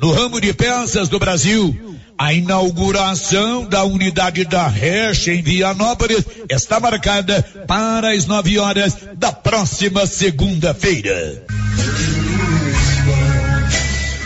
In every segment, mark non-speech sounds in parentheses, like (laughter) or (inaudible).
no ramo de peças do Brasil. A inauguração da unidade da Reche em Vianópolis está marcada para as nove horas da próxima segunda-feira.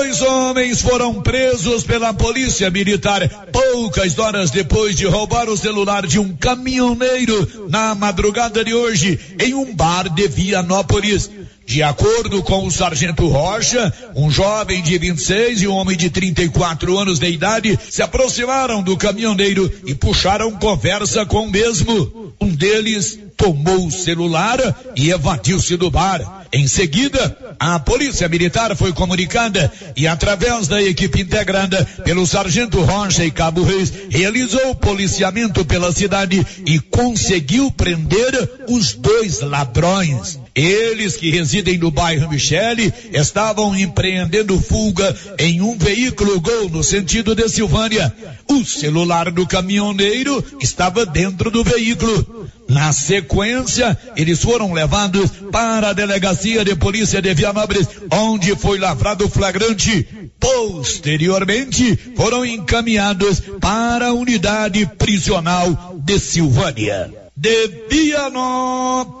Dois homens foram presos pela polícia militar poucas horas depois de roubar o celular de um caminhoneiro na madrugada de hoje em um bar de Vianópolis. De acordo com o sargento Rocha, um jovem de 26 e um homem de 34 anos de idade se aproximaram do caminhoneiro e puxaram conversa com o mesmo. Um deles tomou o celular e evadiu-se do bar. Em seguida, a Polícia Militar foi comunicada e, através da equipe integrada pelo Sargento Rocha e Cabo Reis, realizou policiamento pela cidade e conseguiu prender os dois ladrões. Eles que residem no bairro Michele estavam empreendendo fuga em um veículo Gol no sentido de Silvânia. O celular do caminhoneiro estava dentro do veículo. Na sequência, eles foram levados para a delegacia de polícia de Vianópolis, onde foi lavrado o flagrante. Posteriormente, foram encaminhados para a unidade prisional de Silvânia. De Vianópolis,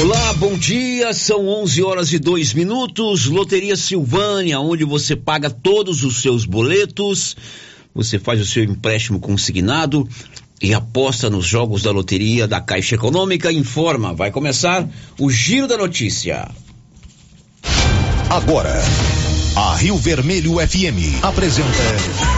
Olá, bom dia. São 11 horas e 2 minutos. Loteria Silvânia, onde você paga todos os seus boletos, você faz o seu empréstimo consignado e aposta nos jogos da loteria da Caixa Econômica. Informa, vai começar o Giro da Notícia. Agora, a Rio Vermelho FM apresenta.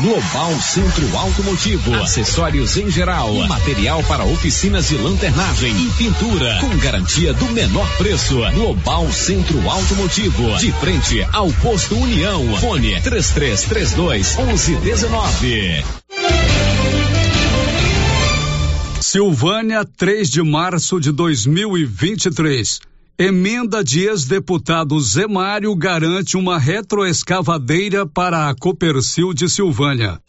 Global Centro Automotivo, acessórios em geral, material para oficinas de lanternagem e pintura, com garantia do menor preço. Global Centro Automotivo, de frente ao posto União. Fone 3332 1119. Silvânia, 3 de março de 2023. Emenda de ex-deputado Zé Mário garante uma retroescavadeira para a Copercil de Silvânia.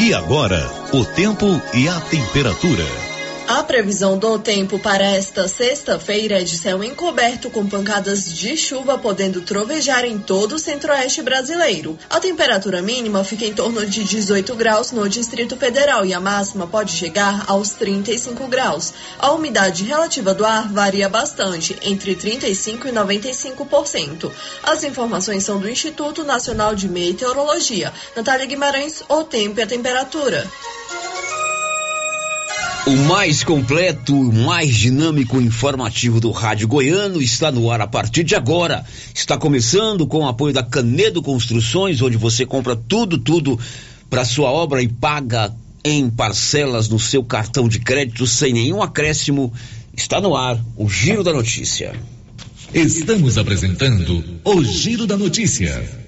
E agora, o tempo e a temperatura. A previsão do tempo para esta sexta-feira é de céu encoberto com pancadas de chuva podendo trovejar em todo o centro-oeste brasileiro. A temperatura mínima fica em torno de 18 graus no Distrito Federal e a máxima pode chegar aos 35 graus. A umidade relativa do ar varia bastante, entre 35 e 95%. As informações são do Instituto Nacional de Meteorologia. Natália Guimarães, o tempo e a temperatura. O mais completo, mais dinâmico e informativo do Rádio Goiano está no ar a partir de agora. Está começando com o apoio da Canedo Construções, onde você compra tudo, tudo para sua obra e paga em parcelas no seu cartão de crédito sem nenhum acréscimo. Está no ar o Giro da Notícia. Estamos apresentando o Giro da Notícia.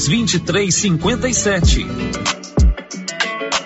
2357.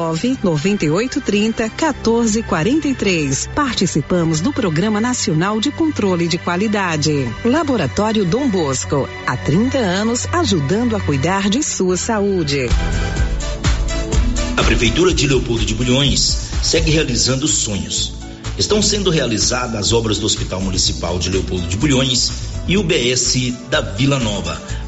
33 32 14 43. WhatsApp 9 9830 1443. Participamos do Programa Nacional de Controle de Qualidade. Laboratório Dom Bosco, há 30 anos ajudando a cuidar de sua saúde. A Prefeitura de Leopoldo de Bulhões segue realizando sonhos. Estão sendo realizadas as obras do Hospital Municipal de Leopoldo de Bulhões e o BS da Vila Nova.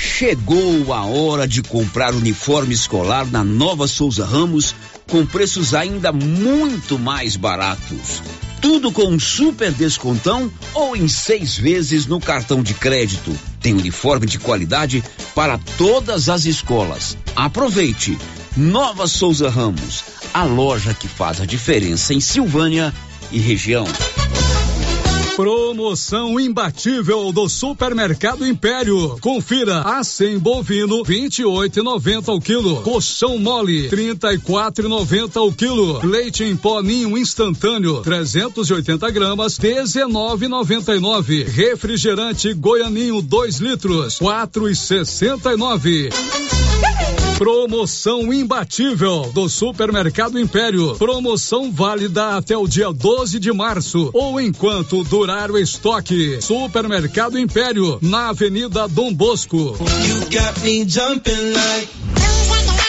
Chegou a hora de comprar uniforme escolar na Nova Souza Ramos com preços ainda muito mais baratos. Tudo com um super descontão ou em seis vezes no cartão de crédito. Tem uniforme de qualidade para todas as escolas. Aproveite! Nova Souza Ramos, a loja que faz a diferença em Silvânia e região. Promoção imbatível do Supermercado Império. Confira a 100 bovino 28,90 o quilo. Colchão mole 34,90 o quilo. Leite em pó ninho instantâneo 380 gramas 19,99. Refrigerante Goianinho 2 litros 4,69. Promoção imbatível do Supermercado Império. Promoção válida até o dia 12 de março ou enquanto durar o estoque. Supermercado Império, na Avenida Dom Bosco.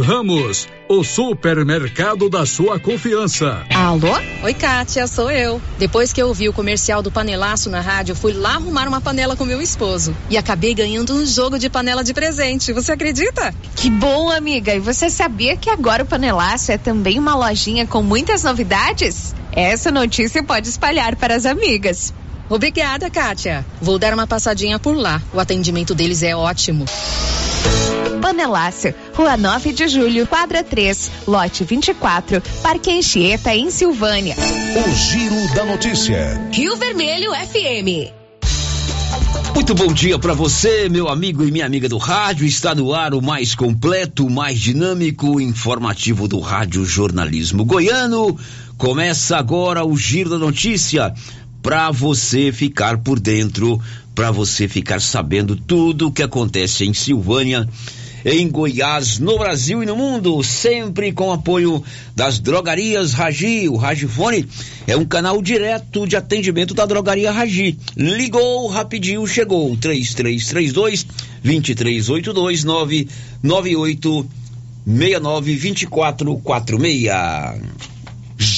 Ramos, o supermercado da sua confiança. Alô? Oi, Kátia, sou eu. Depois que eu ouvi o comercial do panelaço na rádio, fui lá arrumar uma panela com meu esposo. E acabei ganhando um jogo de panela de presente. Você acredita? Que bom, amiga. E você sabia que agora o panelaço é também uma lojinha com muitas novidades? Essa notícia pode espalhar para as amigas. Obrigada, Kátia. Vou dar uma passadinha por lá. O atendimento deles é ótimo. Panelácio, Rua 9 de Julho, quadra 3, lote 24, Parque Anchieta, em Silvânia. O Giro da Notícia. Rio Vermelho FM. Muito bom dia para você, meu amigo e minha amiga do rádio. Está no ar o mais completo, o mais dinâmico, informativo do Rádio Jornalismo Goiano. Começa agora o Giro da Notícia para você ficar por dentro, para você ficar sabendo tudo o que acontece em Silvânia em Goiás, no Brasil e no mundo, sempre com apoio das drogarias Ragi. O Ragifone é um canal direto de atendimento da drogaria Ragi. Ligou, rapidinho chegou. 3332 2382 998 69 2446.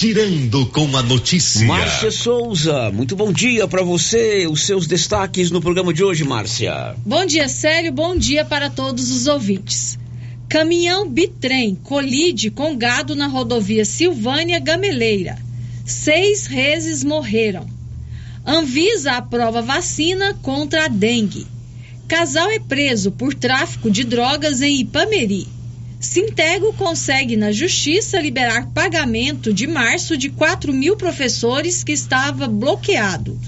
Girando com a notícia. Márcia Souza, muito bom dia para você. Os seus destaques no programa de hoje, Márcia. Bom dia, Célio. Bom dia para todos os ouvintes. Caminhão bitrem colide com gado na rodovia Silvânia Gameleira. Seis reses morreram. Anvisa aprova vacina contra a dengue. Casal é preso por tráfico de drogas em Ipameri. Sintego consegue na justiça liberar pagamento de março de 4 mil professores que estava bloqueado.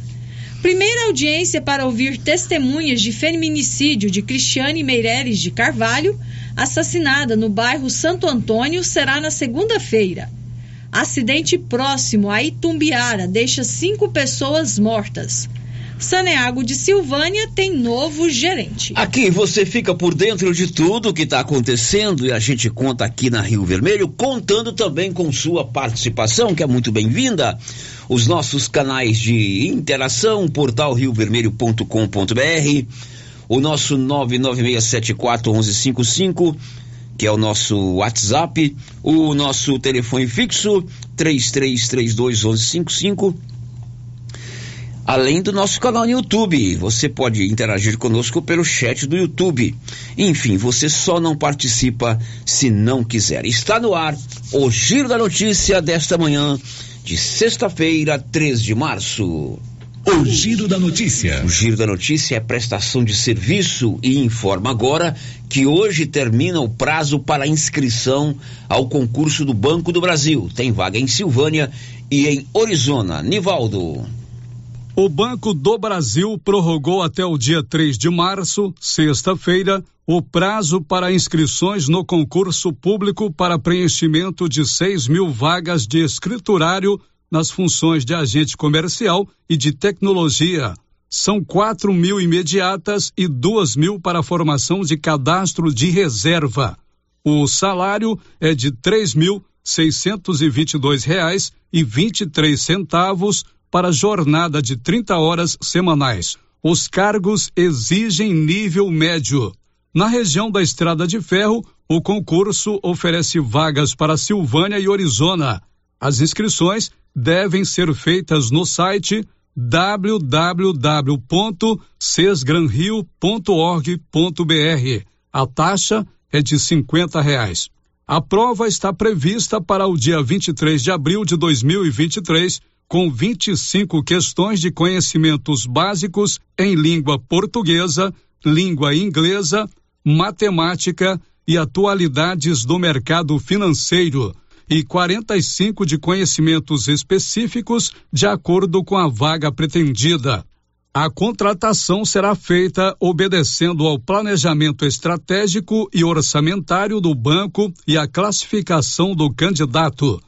Primeira audiência para ouvir testemunhas de feminicídio de Cristiane Meireles de Carvalho, assassinada no bairro Santo Antônio, será na segunda-feira. Acidente próximo a Itumbiara deixa cinco pessoas mortas. Saneago de Silvânia tem novo gerente. Aqui você fica por dentro de tudo que está acontecendo e a gente conta aqui na Rio Vermelho, contando também com sua participação, que é muito bem-vinda. Os nossos canais de interação, portal riovermelho.com.br, o nosso 996741155, que é o nosso WhatsApp, o nosso telefone fixo 33321155 além do nosso canal no YouTube. Você pode interagir conosco pelo chat do YouTube. Enfim, você só não participa se não quiser. Está no ar o Giro da Notícia desta manhã de sexta-feira, 3 de março. O Giro da Notícia. O Giro da Notícia é prestação de serviço e informa agora que hoje termina o prazo para inscrição ao concurso do Banco do Brasil. Tem vaga em Silvânia e em Orizona. Nivaldo. O Banco do Brasil prorrogou até o dia 3 de março, sexta-feira, o prazo para inscrições no concurso público para preenchimento de 6 mil vagas de escriturário nas funções de agente comercial e de tecnologia. São 4 mil imediatas e 2 mil para a formação de cadastro de reserva. O salário é de R$ 3.622,23 para jornada de 30 horas semanais. Os cargos exigem nível médio. Na região da Estrada de Ferro, o concurso oferece vagas para Silvânia e Orizona. As inscrições devem ser feitas no site www.sesgranrio.org.br. A taxa é de cinquenta reais. A prova está prevista para o dia 23 de abril de 2023, com 25 questões de conhecimentos básicos em língua portuguesa, língua inglesa, matemática e atualidades do mercado financeiro e 45 de conhecimentos específicos de acordo com a vaga pretendida. A contratação será feita obedecendo ao planejamento estratégico e orçamentário do banco e à classificação do candidato.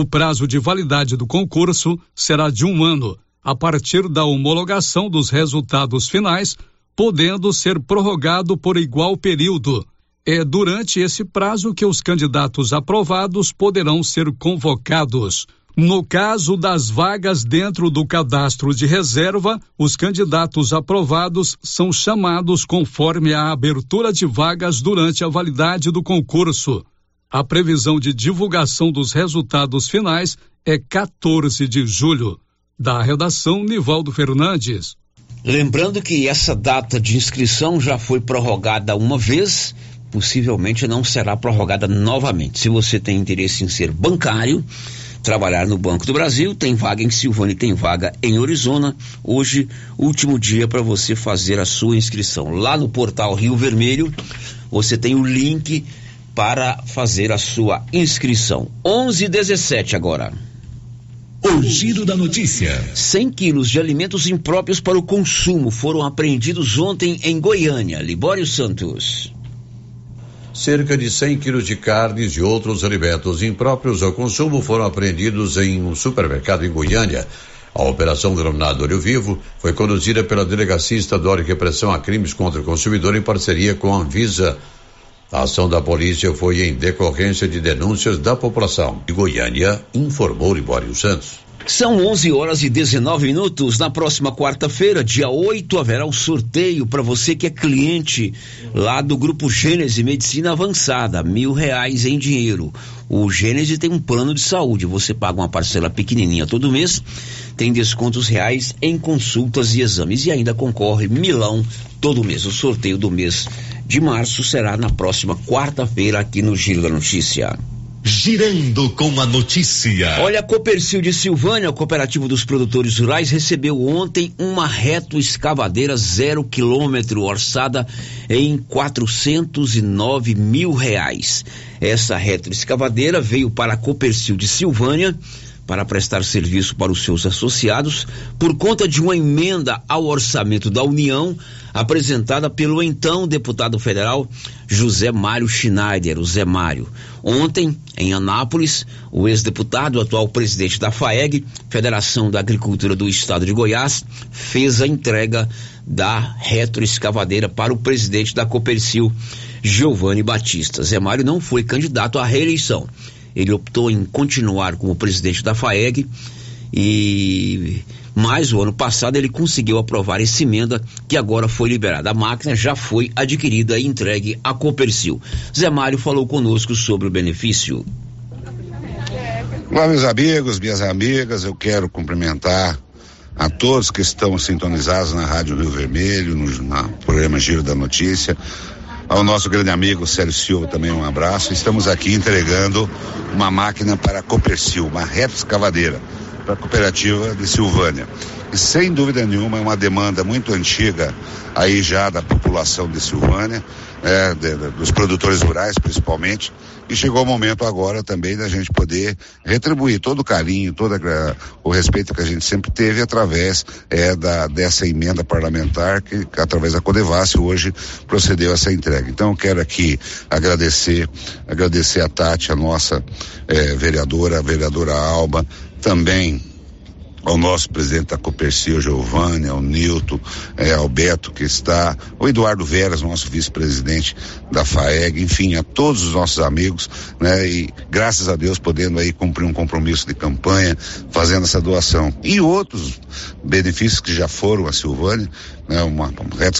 O prazo de validade do concurso será de um ano, a partir da homologação dos resultados finais, podendo ser prorrogado por igual período é durante esse prazo que os candidatos aprovados poderão ser convocados. No caso das vagas dentro do cadastro de reserva, os candidatos aprovados são chamados conforme a abertura de vagas durante a validade do concurso. A previsão de divulgação dos resultados finais é 14 de julho. Da redação, Nivaldo Fernandes. Lembrando que essa data de inscrição já foi prorrogada uma vez possivelmente não será prorrogada novamente. Se você tem interesse em ser bancário, trabalhar no Banco do Brasil, tem vaga em Silvânia e tem vaga em Orizona. Hoje, último dia para você fazer a sua inscrição. Lá no portal Rio Vermelho, você tem o link para fazer a sua inscrição. 11:17 agora. O giro da notícia. 100 quilos de alimentos impróprios para o consumo foram apreendidos ontem em Goiânia. Libório Santos cerca de 100 quilos de carnes e outros alimentos impróprios ao consumo foram apreendidos em um supermercado em Goiânia. A operação denominada Olho Vivo foi conduzida pela Delegacia Estadual de Repressão a Crimes contra o Consumidor em parceria com a Anvisa. A ação da polícia foi em decorrência de denúncias da população. De Goiânia, informou Libório Santos. São 11 horas e 19 minutos. Na próxima quarta-feira, dia 8, haverá um sorteio para você que é cliente lá do Grupo Gênese Medicina Avançada, mil reais em dinheiro. O Gênese tem um plano de saúde. Você paga uma parcela pequenininha todo mês, tem descontos reais em consultas e exames e ainda concorre milão todo mês. O sorteio do mês de março será na próxima quarta-feira aqui no Giro da Notícia. Girando com a notícia. Olha, a Copercil de Silvânia, o cooperativo dos produtores rurais, recebeu ontem uma reto escavadeira zero quilômetro, orçada em 409 mil reais. Essa reto escavadeira veio para a Copercil de Silvânia para prestar serviço para os seus associados por conta de uma emenda ao orçamento da União apresentada pelo então deputado federal José Mário Schneider, o Zé Mário. Ontem, em Anápolis, o ex-deputado, atual presidente da FAEG, Federação da Agricultura do Estado de Goiás, fez a entrega da retroescavadeira para o presidente da Copercil, Giovanni Batista. Zé Mário não foi candidato à reeleição ele optou em continuar como presidente da FAEG e mais o ano passado ele conseguiu aprovar essa emenda que agora foi liberada. A máquina já foi adquirida e entregue à Copercil. Zé Mário falou conosco sobre o benefício. Olá, meus amigos, minhas amigas, eu quero cumprimentar a todos que estão sintonizados na Rádio Rio Vermelho, no, no programa Giro da Notícia, ao nosso grande amigo Sérgio Silva também um abraço. Estamos aqui entregando uma máquina para a Copercil, uma reta escavadeira para a cooperativa de Silvânia. E sem dúvida nenhuma é uma demanda muito antiga aí já da população de Silvânia, é, de, de, dos produtores rurais principalmente, e chegou o momento agora também da gente poder retribuir todo o carinho, todo o respeito que a gente sempre teve através é, da, dessa emenda parlamentar que, através da Codevassi, hoje procedeu essa entrega. Então, eu quero aqui agradecer, agradecer a Tati, a nossa é, vereadora, a vereadora Alba, também ao nosso presidente da Copercil, Giovanni, ao Nilton, é, ao Beto que está, o Eduardo Veras, nosso vice-presidente da FAEG, enfim, a todos os nossos amigos, né? E graças a Deus podendo aí cumprir um compromisso de campanha, fazendo essa doação. E outros benefícios que já foram a Silvânia, né, uma,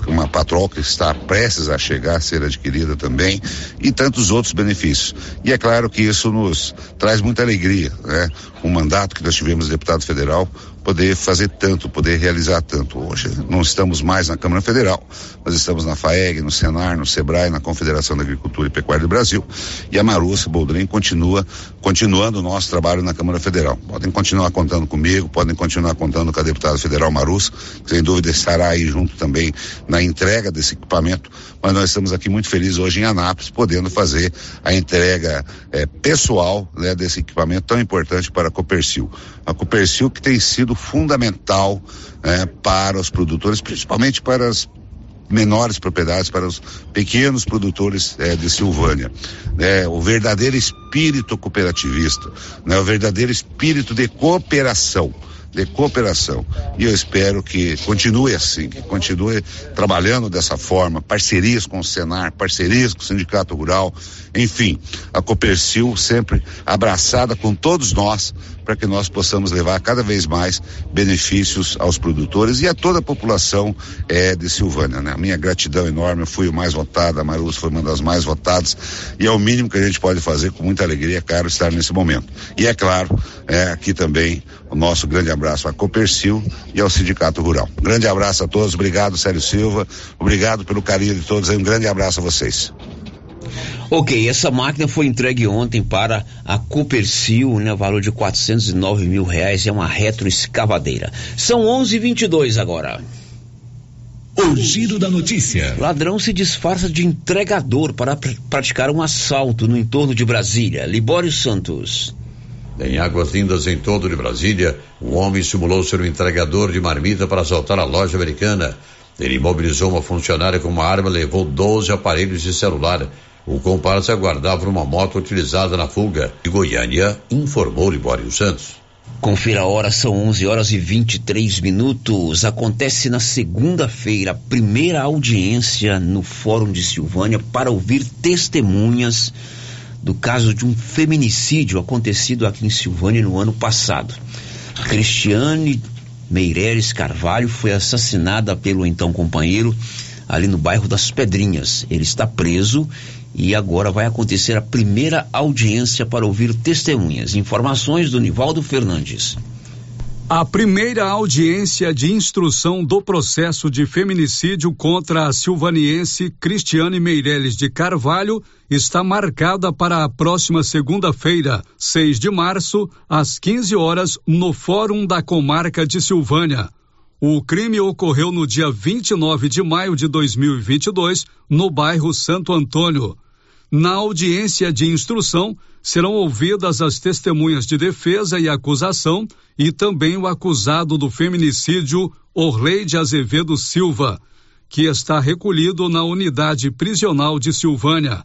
uma patrol que está prestes a chegar a ser adquirida também, e tantos outros benefícios. E é claro que isso nos traz muita alegria, né? O mandato que nós tivemos deputado federal poder fazer tanto, poder realizar tanto. Hoje não estamos mais na Câmara Federal, nós estamos na FAEG, no Senar, no SEBRAE, na Confederação da Agricultura e Pecuária do Brasil. E a Marussa Boldrin continua, continuando o nosso trabalho na Câmara Federal. Podem continuar contando comigo, podem continuar contando com a deputada federal Marussa, que sem dúvida estará aí junto também na entrega desse equipamento, mas nós estamos aqui muito felizes hoje em Anápolis, podendo fazer a entrega eh, pessoal né, desse equipamento tão importante para a Copercil. A Copercil que tem sido fundamental né, para os produtores, principalmente para as menores propriedades, para os pequenos produtores eh, de Silvânia. Né, o verdadeiro espírito cooperativista, né, o verdadeiro espírito de cooperação de cooperação. E eu espero que continue assim, que continue trabalhando dessa forma, parcerias com o Senar, parcerias com o Sindicato Rural, enfim, a Copercil sempre abraçada com todos nós para que nós possamos levar cada vez mais benefícios aos produtores e a toda a população é, de Silvânia. Né? Minha gratidão enorme, eu fui o mais votado, a Marus foi uma das mais votadas e é o mínimo que a gente pode fazer com muita alegria, caro, estar nesse momento. E é claro, é, aqui também o nosso grande abraço à Copercil e ao Sindicato Rural. grande abraço a todos, obrigado Sérgio Silva, obrigado pelo carinho de todos, um grande abraço a vocês. Ok, essa máquina foi entregue ontem para a Copercil, né? Valor de 409 mil reais, é uma retroescavadeira. São 11:22 agora. O giro da notícia. Ladrão se disfarça de entregador para pr praticar um assalto no entorno de Brasília. Libório Santos. Em Águas Lindas, em todo de Brasília, um homem simulou ser um entregador de marmita para assaltar a loja americana. Ele imobilizou uma funcionária com uma arma e levou 12 aparelhos de celular. O comparsa aguardava uma moto utilizada na fuga. De Goiânia, informou Libório Santos. Confira a hora, são 11 horas e 23 minutos. Acontece na segunda-feira a primeira audiência no Fórum de Silvânia para ouvir testemunhas do caso de um feminicídio acontecido aqui em Silvânia no ano passado. Cristiane Meireles Carvalho foi assassinada pelo então companheiro ali no bairro das Pedrinhas. Ele está preso e agora vai acontecer a primeira audiência para ouvir testemunhas. Informações do Nivaldo Fernandes. A primeira audiência de instrução do processo de feminicídio contra a silvaniense Cristiane Meireles de Carvalho está marcada para a próxima segunda-feira, 6 de março, às 15 horas, no Fórum da Comarca de Silvânia. O crime ocorreu no dia 29 de maio de 2022, no bairro Santo Antônio. Na audiência de instrução, serão ouvidas as testemunhas de defesa e acusação e também o acusado do feminicídio, Orleide Azevedo Silva, que está recolhido na unidade prisional de Silvânia.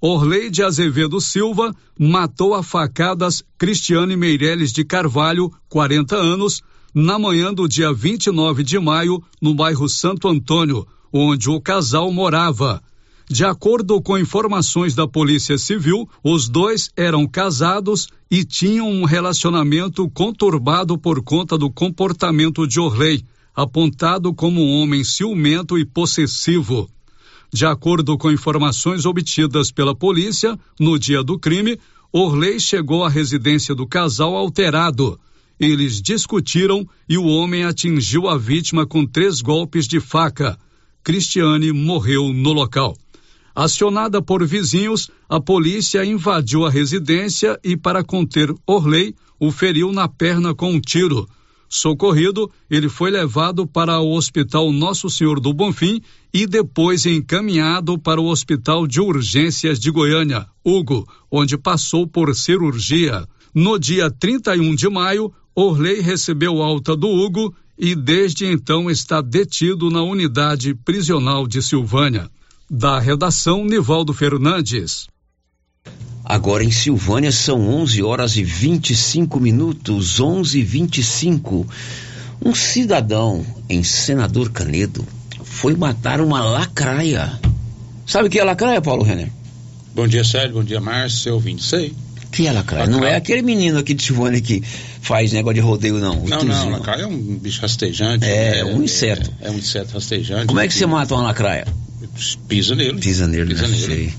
Orleide Azevedo Silva matou a facadas Cristiane Meireles de Carvalho, 40 anos, na manhã do dia 29 de maio, no bairro Santo Antônio, onde o casal morava. De acordo com informações da Polícia Civil, os dois eram casados e tinham um relacionamento conturbado por conta do comportamento de Orley, apontado como um homem ciumento e possessivo. De acordo com informações obtidas pela polícia, no dia do crime, Orley chegou à residência do casal alterado eles discutiram e o homem atingiu a vítima com três golpes de faca. Cristiane morreu no local. Acionada por vizinhos, a polícia invadiu a residência e, para conter Orley, o feriu na perna com um tiro. Socorrido, ele foi levado para o Hospital Nosso Senhor do Bonfim e depois encaminhado para o Hospital de Urgências de Goiânia, Hugo, onde passou por cirurgia. No dia 31 de maio, Orley recebeu alta do Hugo e desde então está detido na unidade prisional de Silvânia. Da redação, Nivaldo Fernandes. Agora em Silvânia são 11 horas e 25 minutos, 11 e 25. Um cidadão em Senador Canedo foi matar uma lacraia. Sabe o que é lacraia, Paulo Renner? Bom dia, Sérgio. Bom dia, Márcio. Seu ouvinte, sei. Que é lacraia? Não é aquele menino aqui de Silvânia que faz negócio de rodeio, não. Não, não, lacraia é um bicho rastejante. É, é um inseto. É, é, um inseto rastejante. Como é que você mata uma lacraia? Pisa nele. Pisa nele, Pisa né? nele.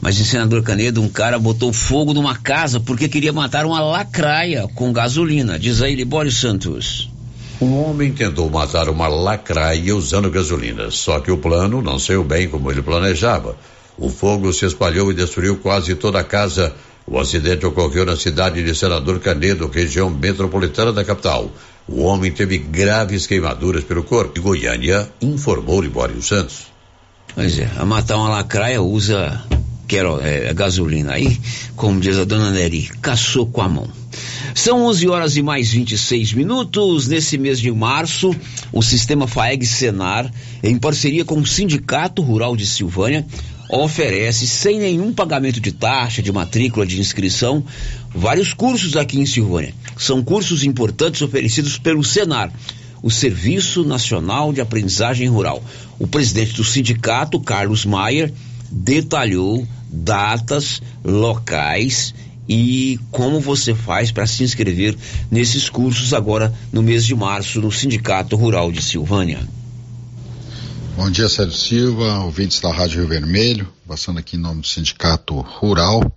Mas em Senador Canedo, um cara botou fogo numa casa porque queria matar uma lacraia com gasolina. Diz aí, Libório Santos. Um homem tentou matar uma lacraia usando gasolina, só que o plano não saiu bem como ele planejava. O fogo se espalhou e destruiu quase toda a casa. O acidente ocorreu na cidade de Senador Canedo, região metropolitana da capital. O homem teve graves queimaduras pelo corpo. E Goiânia informou Libório Santos. Pois é, a matar uma lacraia usa quero, é, gasolina. Aí, como diz a dona Neri, caçou com a mão. São 11 horas e mais 26 minutos. Nesse mês de março, o sistema FAEG Senar, em parceria com o Sindicato Rural de Silvânia, oferece, sem nenhum pagamento de taxa, de matrícula, de inscrição, vários cursos aqui em Silvânia. São cursos importantes oferecidos pelo Senar o Serviço Nacional de Aprendizagem Rural. O presidente do sindicato, Carlos Maier, detalhou datas, locais e como você faz para se inscrever nesses cursos agora no mês de março no Sindicato Rural de Silvânia. Bom dia, Sérgio Silva, ouvintes da Rádio Rio Vermelho, passando aqui em nome do Sindicato Rural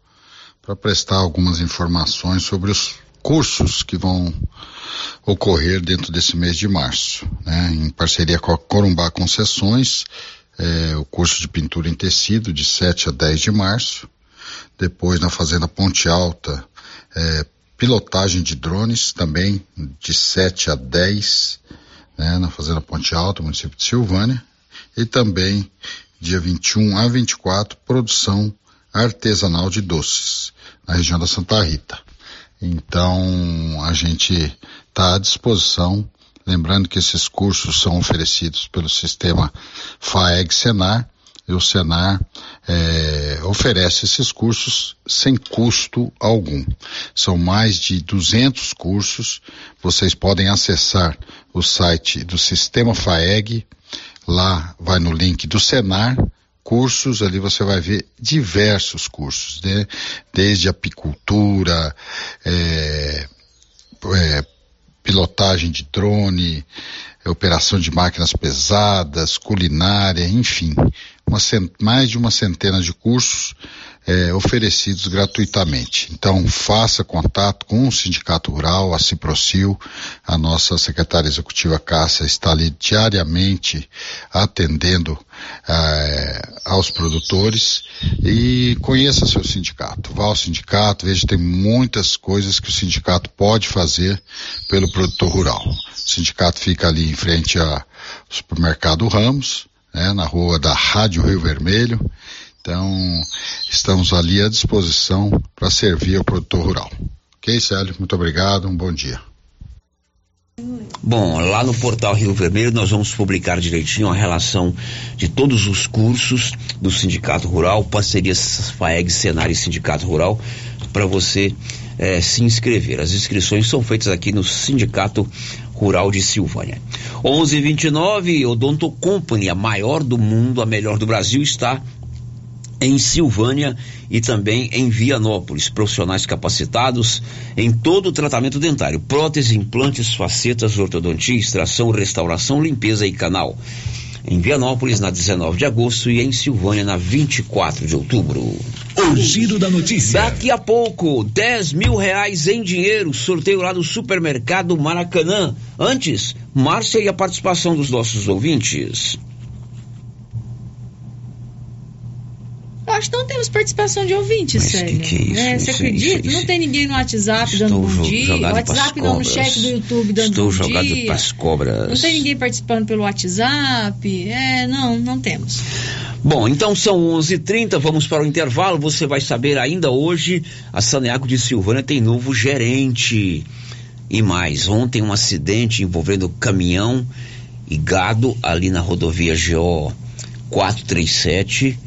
para prestar algumas informações sobre os cursos que vão ocorrer dentro desse mês de março, né? em parceria com a Corumbá Concessões, é, o curso de pintura em tecido de 7 a 10 de março, depois na Fazenda Ponte Alta, é, pilotagem de drones também de 7 a 10, né, na Fazenda Ponte Alta, município de Silvânia, e também dia 21 a 24, produção artesanal de doces, na região da Santa Rita. Então, a gente está à disposição, lembrando que esses cursos são oferecidos pelo sistema FAEG Senar, e o Senar é, oferece esses cursos sem custo algum. São mais de 200 cursos. Vocês podem acessar o site do Sistema FAEG. Lá vai no link do Senar cursos, ali você vai ver diversos cursos, né? Desde apicultura, é, é, pilotagem de drone, operação de máquinas pesadas, culinária, enfim, uma, mais de uma centena de cursos é, oferecidos gratuitamente. Então, faça contato com o Sindicato Rural, a Ciprocil, a nossa secretária executiva Cássia está ali diariamente atendendo é, aos produtores e conheça seu sindicato. Vá ao sindicato, veja tem muitas coisas que o sindicato pode fazer pelo produtor rural. O sindicato fica ali em frente ao supermercado Ramos, né, na rua da Rádio Rio Vermelho, então, estamos ali à disposição para servir ao produtor rural. Ok, Célio? Muito obrigado, um bom dia. Bom, lá no portal Rio Vermelho nós vamos publicar direitinho a relação de todos os cursos do Sindicato Rural, parcerias FAEG, Senar e Sindicato Rural, para você eh, se inscrever. As inscrições são feitas aqui no Sindicato Rural de Silvânia. 1129, Odonto Company, a maior do mundo, a melhor do Brasil, está em Silvânia e também em Vianópolis. Profissionais capacitados em todo o tratamento dentário: prótese, implantes, facetas, ortodontia, extração, restauração, limpeza e canal. em Vianópolis na 19 de agosto e em Silvânia na 24 de outubro. O giro da notícia. Daqui a pouco, 10 mil reais em dinheiro, sorteio lá do supermercado Maracanã. Antes, Márcia e a participação dos nossos ouvintes. Que não temos participação de ouvintes, Mas Sérgio. que que é isso? É, você Isso- acredita? isso- não tem ninguém no WhatsApp dando bom dia. jogado WhatsApp não, no chat do YouTube dando Estou bom jogado dia. pras cobras. Não tem ninguém participando pelo WhatsApp. É, não, não temos. Bom, então são 11:30, vamos para o intervalo. Você vai saber ainda hoje, a Saneago de Silvânia tem novo gerente. E mais, ontem um acidente envolvendo caminhão e gado ali na rodovia GO 437.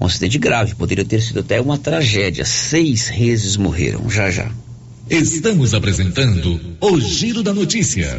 Um acidente grave, poderia ter sido até uma tragédia. Seis reses morreram. Já já. Estamos apresentando o Giro da Notícia.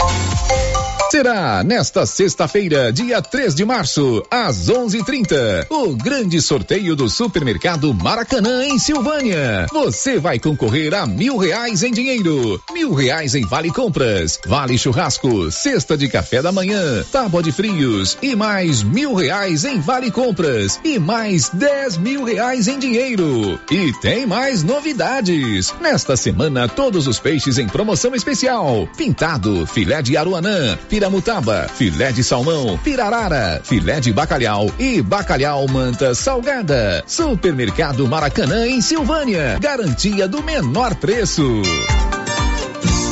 Thank you. Será nesta sexta-feira, dia 3 de março, às 11:30, o grande sorteio do supermercado Maracanã em Silvânia. Você vai concorrer a mil reais em dinheiro, mil reais em vale compras, vale churrasco, cesta de café da manhã, tábua de frios e mais mil reais em vale compras e mais dez mil reais em dinheiro. E tem mais novidades. Nesta semana, todos os peixes em promoção especial: pintado, filé de aruanã, piramutaba, filé de salmão, pirarara, filé de bacalhau e bacalhau manta salgada. Supermercado Maracanã em Silvânia. Garantia do menor preço.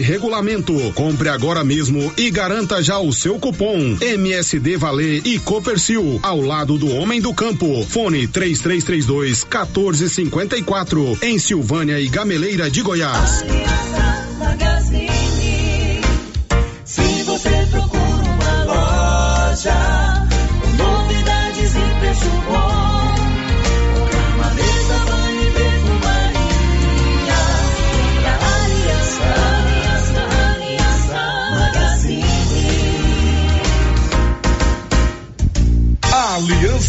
regulamento. Compre agora mesmo e garanta já o seu cupom MSD Valer e Copercil ao lado do Homem do Campo. Fone 3332 1454 em Silvânia e Gameleira de Goiás. Procura uma loja novidades e preço bom,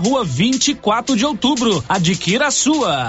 rua 24 de outubro. Adquira a sua.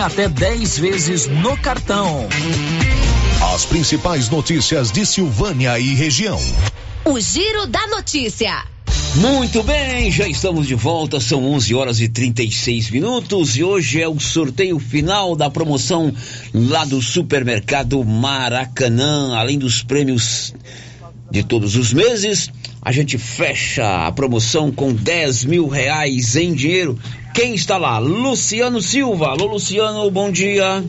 até 10 vezes no cartão. As principais notícias de Silvânia e região. O Giro da Notícia. Muito bem, já estamos de volta, são 11 horas e 36 minutos e hoje é o sorteio final da promoção lá do supermercado Maracanã. Além dos prêmios de todos os meses, a gente fecha a promoção com 10 mil reais em dinheiro. Quem está lá? Luciano Silva. Alô, Luciano, bom dia.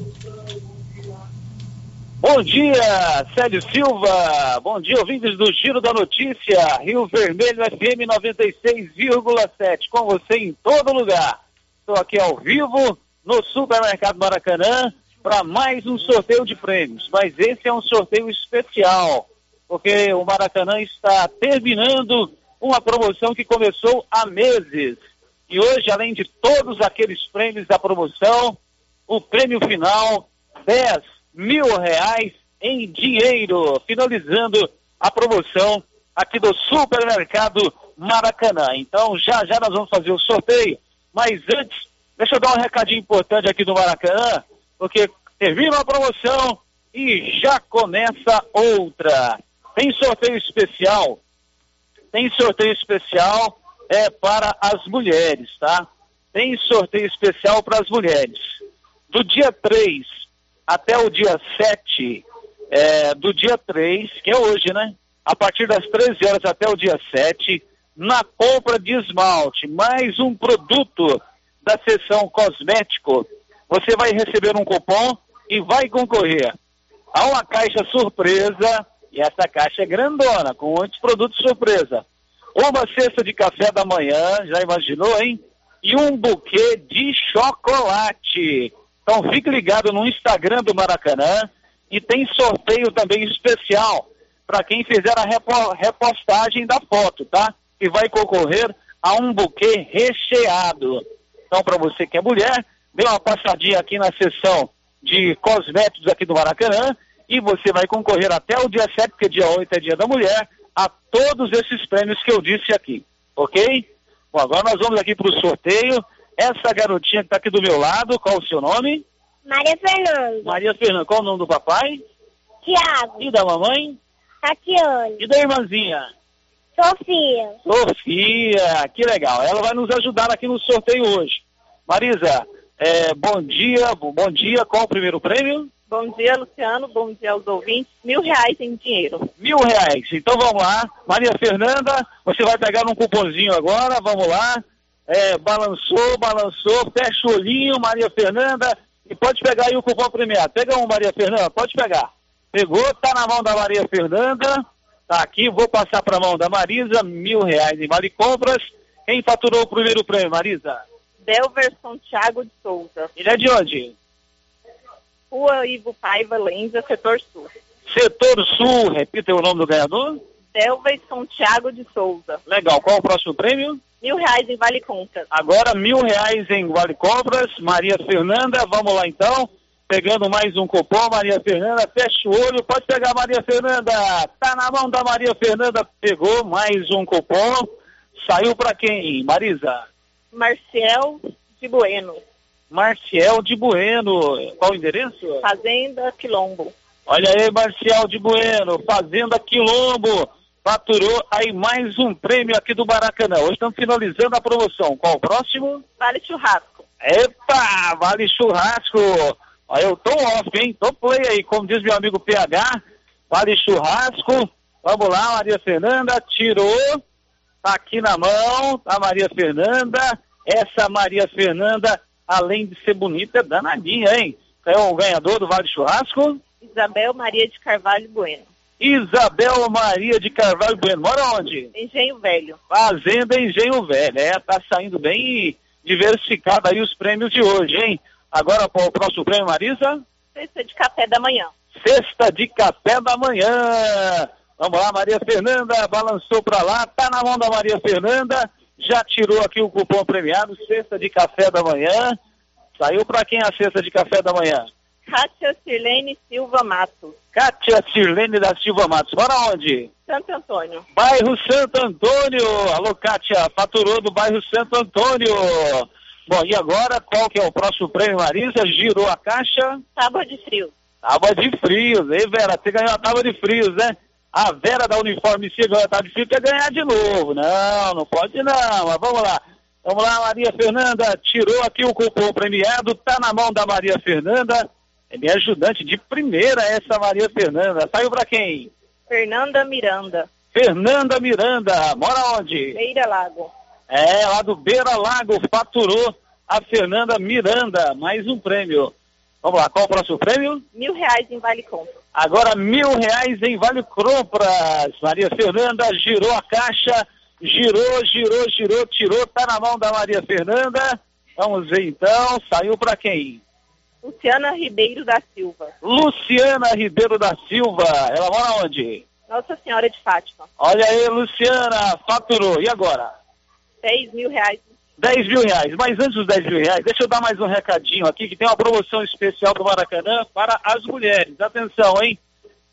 Bom dia, Célio Silva. Bom dia, ouvintes do Giro da Notícia. Rio Vermelho FM 96,7. Com você em todo lugar. Estou aqui ao vivo no Supermercado Maracanã para mais um sorteio de prêmios. Mas esse é um sorteio especial, porque o Maracanã está terminando uma promoção que começou há meses. E hoje, além de todos aqueles prêmios da promoção, o prêmio final, 10 mil reais em dinheiro, finalizando a promoção aqui do Supermercado Maracanã. Então, já já nós vamos fazer o sorteio, mas antes, deixa eu dar um recadinho importante aqui do Maracanã, porque termina a promoção e já começa outra. Tem sorteio especial, tem sorteio especial é para as mulheres, tá? Tem sorteio especial para as mulheres. Do dia 3 até o dia 7, é, do dia 3, que é hoje, né? A partir das 13 horas até o dia 7, na compra de esmalte, mais um produto da seção cosmético, você vai receber um cupom e vai concorrer a uma caixa surpresa, e essa caixa é grandona, com muitos produtos surpresa. Uma cesta de café da manhã, já imaginou, hein? E um buquê de chocolate. Então fique ligado no Instagram do Maracanã e tem sorteio também especial para quem fizer a repo- repostagem da foto, tá? Que vai concorrer a um buquê recheado. Então, para você que é mulher, dê uma passadinha aqui na seção de cosméticos aqui do Maracanã e você vai concorrer até o dia 7, porque dia 8 é dia da mulher, a todos esses prêmios que eu disse aqui, ok? Bom, agora nós vamos aqui para o sorteio. Essa garotinha que está aqui do meu lado, qual o seu nome? Maria Fernanda. Maria Fernanda, qual o nome do papai? Tiago. E da mamãe? Tatiane. E da irmãzinha? Sofia. Sofia, que legal. Ela vai nos ajudar aqui no sorteio hoje. Marisa, é, bom dia, bom dia. Qual o primeiro prêmio? Bom dia, Luciano. Bom dia aos ouvintes. Mil reais em dinheiro. Mil reais. Então vamos lá. Maria Fernanda, você vai pegar um cupomzinho agora. Vamos lá. É, balançou, balançou. Fecha o olhinho, Maria Fernanda. E pode pegar aí o cupom premiado. Pega um, Maria Fernanda. Pode pegar. Pegou, tá na mão da Maria Fernanda. Tá aqui, vou passar para a mão da Marisa. Mil reais em vale compras. Quem faturou o primeiro prêmio, Marisa? Delverson Thiago de Souza. Ele é de onde? Rua Ivo Paiva, Lenza, setor sul. Setor Sul. Repita o nome do ganhador. Selva São Tiago de Souza. Legal, qual o próximo prêmio? Mil reais em Vale Compras. Agora mil reais em Vale Compras, Maria Fernanda, vamos lá então. Pegando mais um cupom, Maria Fernanda, fecha o olho, pode pegar Maria Fernanda. Tá na mão da Maria Fernanda, pegou mais um cupom. Saiu para quem, Marisa? Marcial de Bueno. Marcial de Bueno. Qual o endereço? Fazenda Quilombo. Olha aí, Marcial de Bueno, Fazenda Quilombo. Faturou aí mais um prêmio aqui do Maracanã. Hoje estamos finalizando a promoção. Qual o próximo? Vale Churrasco. Epa, vale churrasco. Olha, eu tô off, hein? Tô play aí, como diz meu amigo PH. Vale churrasco. Vamos lá, Maria Fernanda tirou. Tá aqui na mão, a Maria Fernanda. Essa Maria Fernanda, além de ser bonita, é danadinha, hein? É o ganhador do Vale Churrasco. Isabel Maria de Carvalho Bueno. Isabel Maria de Carvalho Bueno. Mora onde? Engenho Velho. Fazenda Engenho Velho. É, tá saindo bem diversificado aí os prêmios de hoje, hein? Agora qual o próximo prêmio, Marisa? Cesta de café da manhã. Cesta de café da manhã. Vamos lá, Maria Fernanda, balançou para lá, tá na mão da Maria Fernanda, já tirou aqui o cupom premiado, cesta de café da manhã. Saiu para quem a cesta de café da manhã? Kátia Sirlene Silva Matos. Kátia Sirlene da Silva Matos. Mora onde? Santo Antônio. Bairro Santo Antônio. Alô, Kátia, faturou do bairro Santo Antônio. Bom, e agora, qual que é o próximo prêmio, Marisa? Girou a caixa? Tábua de frio. Tábua de frios, hein, Vera? Você ganhou a tábua de frios, né? A Vera da Uniforme C ganhou a tábua de frios, quer ganhar de novo. Não, não pode não, mas vamos lá. Vamos lá, Maria Fernanda, tirou aqui o cupom premiado, tá na mão da Maria Fernanda. É minha ajudante de primeira essa Maria Fernanda. Saiu pra quem? Fernanda Miranda. Fernanda Miranda, mora onde? Beira Lago. É, lá do Beira Lago, faturou a Fernanda Miranda, mais um prêmio. Vamos lá, qual o próximo prêmio? Mil reais em Vale Compras. Agora mil reais em Vale Compras. Maria Fernanda girou a caixa, girou, girou, girou, tirou, tá na mão da Maria Fernanda. Vamos ver então, saiu para quem? Luciana Ribeiro da Silva. Luciana Ribeiro da Silva. Ela mora onde? Nossa Senhora de Fátima. Olha aí, Luciana, faturou. E agora? 10 mil reais. 10 mil reais. Mas antes dos 10 mil reais, deixa eu dar mais um recadinho aqui, que tem uma promoção especial do Maracanã para as mulheres. Atenção, hein?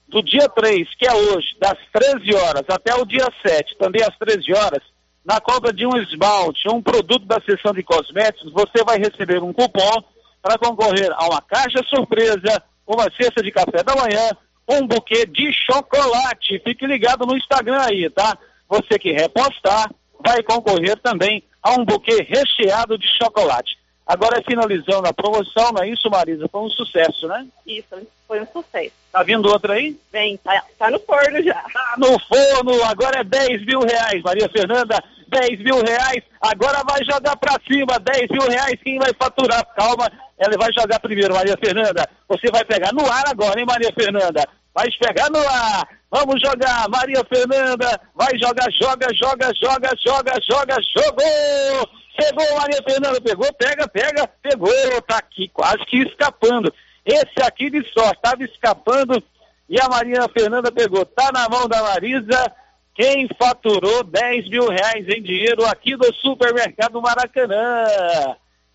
Do dia 3, que é hoje, das 13 horas até o dia 7, também às 13 horas, na compra de um esmalte, um produto da seção de cosméticos, você vai receber um cupom para concorrer a uma caixa surpresa, uma cesta de café da manhã, um buquê de chocolate. Fique ligado no Instagram aí, tá? Você que repostar vai concorrer também a um buquê recheado de chocolate. Agora, finalizando a promoção, não é isso, Marisa? Foi um sucesso, né? Isso, foi um sucesso. Tá vindo outra aí? Vem, tá, tá no forno já. Tá no forno, agora é 10 mil reais, Maria Fernanda. 10 mil reais, agora vai jogar pra cima, 10 mil reais, quem vai faturar? Calma, ela vai jogar primeiro, Maria Fernanda. Você vai pegar no ar agora, hein, Maria Fernanda? Vai pegar no ar. Vamos jogar, Maria Fernanda. Vai jogar, joga, joga, joga, joga, joga, jogou. Pegou, Maria Fernanda, pegou, pega, pega, pegou. Tá aqui, quase que escapando. Esse aqui de sorte, estava escapando e a Maria Fernanda pegou. Tá na mão da Marisa. Quem faturou 10 mil reais em dinheiro aqui do supermercado Maracanã.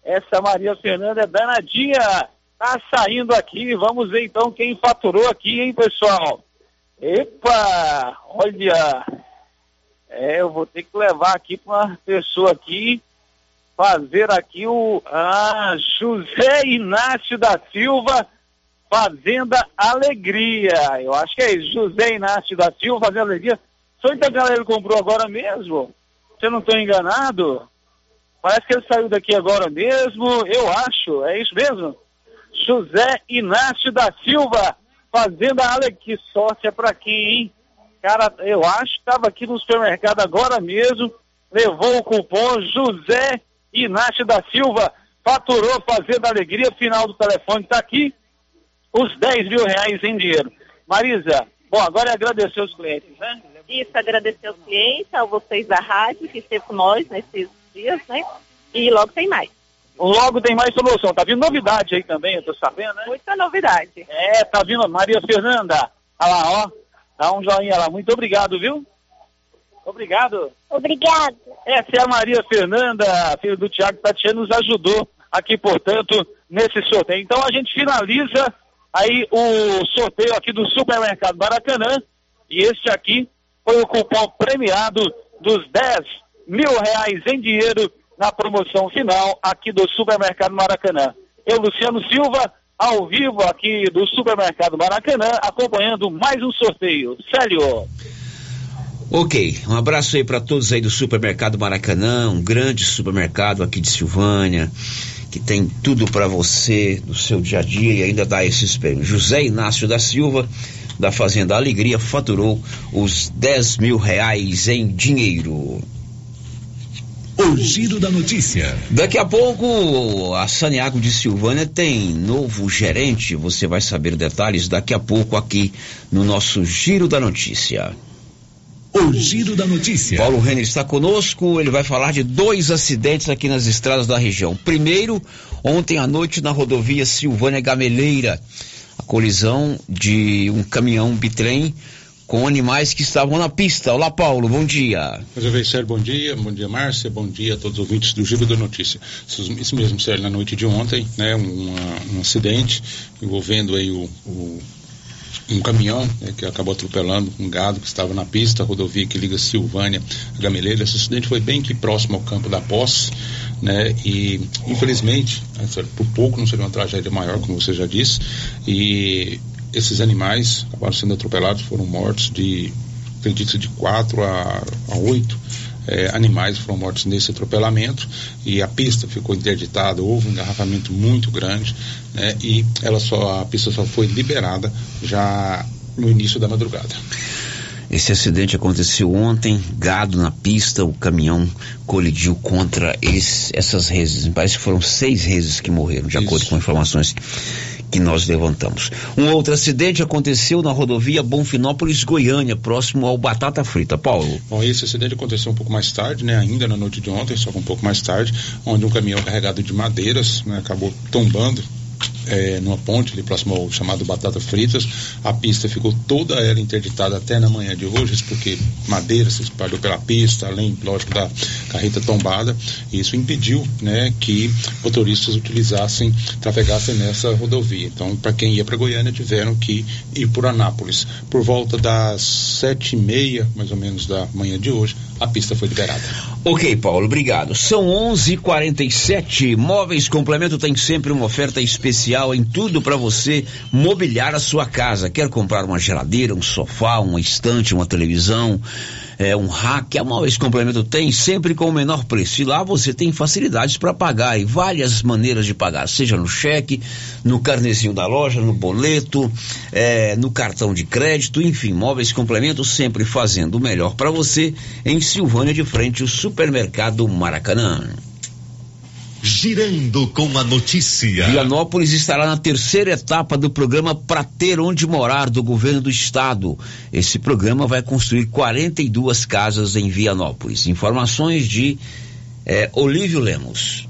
Essa Maria Fernanda é danadinha. Tá saindo aqui. Vamos ver então quem faturou aqui, hein, pessoal? Epa! Olha! É, eu vou ter que levar aqui para uma pessoa aqui fazer aqui o ah, José Inácio da Silva Fazenda Alegria. Eu acho que é isso, José Inácio da Silva Fazenda Alegria. Foi da galera que comprou agora mesmo? Se eu não estou enganado? Parece que ele saiu daqui agora mesmo, eu acho, é isso mesmo? José Inácio da Silva, Fazenda Alegria. Que sorte é para quem, hein? Cara, eu acho que estava aqui no supermercado agora mesmo, levou o cupom José Inácio da Silva, faturou Fazenda Alegria, final do telefone está aqui, os 10 mil reais em dinheiro. Marisa, bom, agora é agradecer os clientes, né? Isso, agradecer aos clientes, a vocês da rádio que esteve com nós nesses dias, né? E logo tem mais. Logo tem mais solução. Tá vindo novidade aí também, eu tô sabendo, né? Muita novidade. É, tá vindo Maria Fernanda. Olha lá, ó. Dá um joinha lá. Muito obrigado, viu? Obrigado. Obrigado. Essa é a Maria Fernanda, filha do Tiago Tatiano, nos ajudou aqui, portanto, nesse sorteio. Então a gente finaliza aí o sorteio aqui do Supermercado Maracanã. E este aqui foi o cupom premiado dos 10 mil reais em dinheiro na promoção final aqui do Supermercado Maracanã. Eu, Luciano Silva, ao vivo aqui do Supermercado Maracanã, acompanhando mais um sorteio. Célio. Ok, um abraço aí para todos aí do Supermercado Maracanã, um grande supermercado aqui de Silvânia, que tem tudo para você do seu dia a dia e ainda dá esses prêmios. José Inácio da Silva, da Fazenda Alegria, faturou os 10 mil reais em dinheiro. O giro da notícia. Daqui a pouco, a Saniago de Silvânia tem novo gerente. Você vai saber detalhes daqui a pouco aqui no nosso Giro da Notícia. O giro da notícia. Paulo Renner está conosco, ele vai falar de dois acidentes aqui nas estradas da região. Primeiro, ontem à noite na rodovia Silvânia Gameleira, a colisão de um caminhão bitrem com animais que estavam na pista. Olá, Paulo, bom dia. Resolvei, Sérgio, bom dia. Bom dia, Márcia. Bom dia a todos os ouvintes do Giro da Notícia. Isso, mesmo, Sérgio, na noite de ontem, né, uma, um acidente envolvendo aí o, o um caminhão né, que acabou atropelando um gado que estava na pista, a rodovia que liga Silvânia a Gameleira. Esse acidente foi bem que próximo ao campo da posse, né? E infelizmente, né, por pouco não seria uma tragédia maior, como você já disse. E esses animais acabaram sendo atropelados, foram mortos de, acredito, de 4 a, a 8 é, animais foram mortos nesse atropelamento e a pista ficou interditada, houve um engarrafamento muito grande, né? E ela só, a pista só foi liberada já no início da madrugada. Esse acidente aconteceu ontem, gado na pista, o caminhão colidiu contra esse, essas reses. Parece que foram seis reses que morreram, de Isso. acordo com informações que nós levantamos. Um outro acidente aconteceu na rodovia Bonfinópolis, Goiânia, próximo ao Batata Frita. Paulo. Bom, esse acidente aconteceu um pouco mais tarde, né? Ainda na noite de ontem, só que um pouco mais tarde, onde um caminhão carregado de madeiras né, acabou tombando é, numa ponte ali próximo ao chamado Batata Fritas. A pista ficou toda ela interditada até na manhã de hoje, porque madeira se espalhou pela pista, além, lógico, da carreta tombada. E isso impediu né, que motoristas utilizassem, trafegassem nessa rodovia. Então, para quem ia para Goiânia, tiveram que ir por Anápolis. Por volta das sete e meia, mais ou menos, da manhã de hoje, a pista foi liberada. Ok, Paulo, obrigado. São 11:47. Móveis Complemento tem sempre uma oferta especial em tudo para você mobiliar a sua casa. Quer comprar uma geladeira, um sofá, uma estante, uma televisão? É, um hack, a Móveis Complemento tem sempre com o menor preço. E lá você tem facilidades para pagar e várias maneiras de pagar, seja no cheque, no carnezinho da loja, no boleto, é, no cartão de crédito, enfim, Móveis Complemento sempre fazendo o melhor para você em Silvânia de frente, o supermercado Maracanã. Girando com a notícia. Vianópolis estará na terceira etapa do programa Pra Ter Onde Morar do governo do estado. Esse programa vai construir 42 casas em Vianópolis. Informações de eh, Olívio Lemos.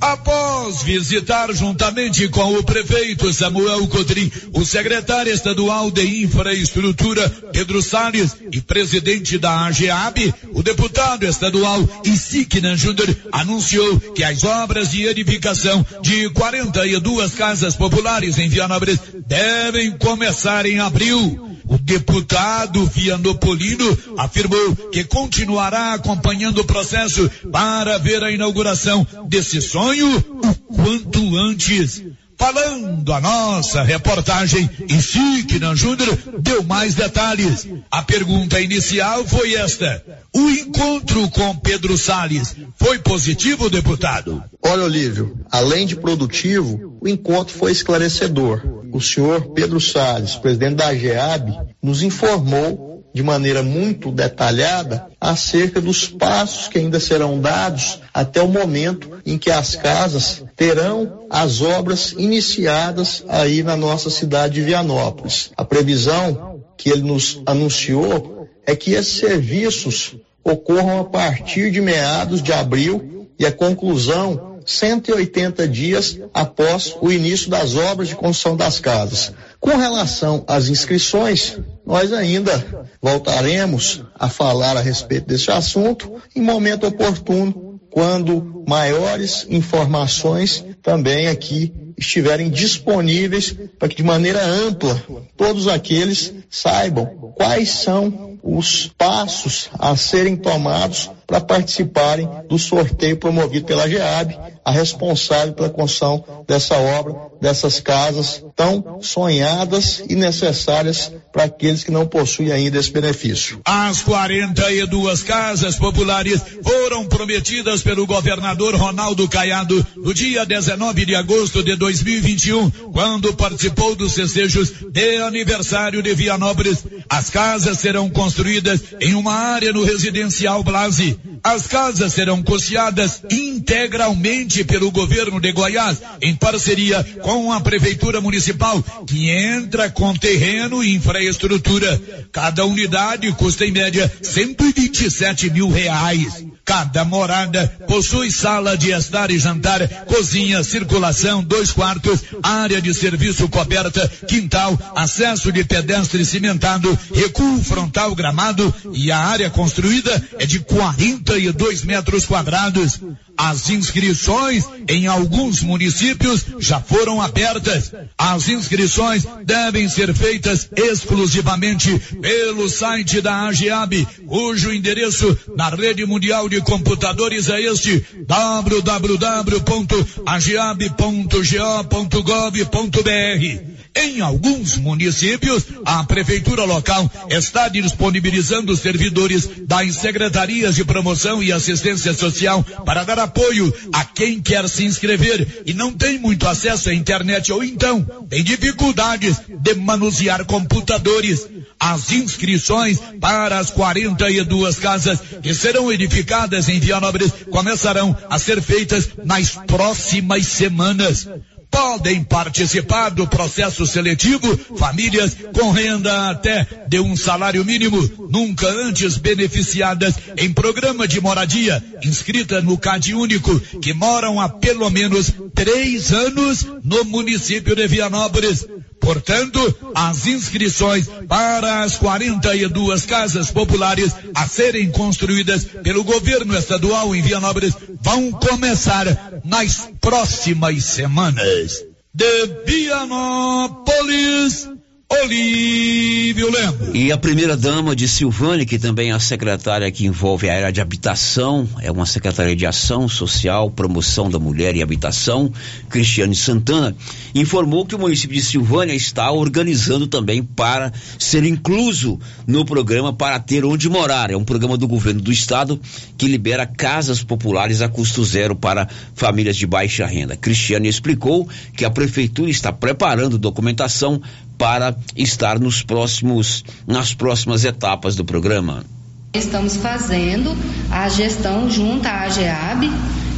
Após visitar juntamente com o prefeito Samuel Codrim, o secretário estadual de infraestrutura Pedro Salles e presidente da AGEAB, o deputado estadual Isignan Júnior anunciou que as obras de edificação de 42 casas populares em Vianópolis devem começar em abril. O deputado Vianopolino afirmou que continuará acompanhando o processo para ver a inauguração desse sonho o quanto antes. Falando a nossa reportagem, Isignan Júnior deu mais detalhes. A pergunta inicial foi esta: O encontro com Pedro Salles foi positivo, deputado? Olha, Olívio, além de produtivo, o encontro foi esclarecedor. O senhor Pedro Salles, presidente da GEAB, nos informou de maneira muito detalhada acerca dos passos que ainda serão dados até o momento em que as casas terão as obras iniciadas aí na nossa cidade de Vianópolis. A previsão que ele nos anunciou é que esses serviços ocorram a partir de meados de abril e a conclusão 180 dias após o início das obras de construção das casas. Com relação às inscrições, nós ainda voltaremos a falar a respeito desse assunto em momento oportuno, quando maiores informações também aqui estiverem disponíveis para que de maneira ampla todos aqueles saibam quais são os passos a serem tomados para participarem do sorteio promovido pela GEAB, a responsável pela construção dessa obra, dessas casas tão sonhadas e necessárias para aqueles que não possuem ainda esse benefício. As 42 casas populares foram prometidas pelo governador Ronaldo Caiado no dia 19 de agosto de 2021, quando participou dos festejos de aniversário de Vianópolis. As casas serão construídas em uma área no residencial Blase. As casas serão custeadas integralmente pelo governo de Goiás, em parceria com a prefeitura municipal, que entra com terreno e infraestrutura. Cada unidade custa em média 127 mil reais. Cada morada possui sala de estar e jantar, cozinha, circulação, dois quartos, área de serviço coberta, quintal, acesso de pedestre cimentado, recuo frontal gramado e a área construída é de 42 metros quadrados. As inscrições em alguns municípios já foram abertas. As inscrições devem ser feitas exclusivamente pelo site da AGEAB, cujo endereço na rede mundial de computadores é este www.ageab.go.gov.br. Em alguns municípios, a prefeitura local está disponibilizando servidores das secretarias de promoção e assistência social para dar apoio a quem quer se inscrever e não tem muito acesso à internet ou então tem dificuldades de manusear computadores. As inscrições para as 42 casas que serão edificadas em Vianópolis começarão a ser feitas nas próximas semanas podem participar do processo seletivo famílias com renda até de um salário mínimo, nunca antes beneficiadas em programa de moradia, inscrita no CAD único, que moram há pelo menos três anos no município de Vianópolis. Portanto, as inscrições para as 42 casas populares a serem construídas pelo governo estadual em Vianópolis vão começar nas próximas semanas. De Vianópolis, Olívio Lemos. E a primeira dama de Silvânia, que também é a secretária que envolve a área de habitação, é uma secretaria de ação social, promoção da mulher e habitação, Cristiane Santana, informou que o município de Silvânia está organizando também para ser incluso no programa para ter onde morar. É um programa do governo do estado que libera casas populares a custo zero para famílias de baixa renda. Cristiane explicou que a prefeitura está preparando documentação para estar nos próximos, nas próximas etapas do programa. Estamos fazendo a gestão junto à AGEAB,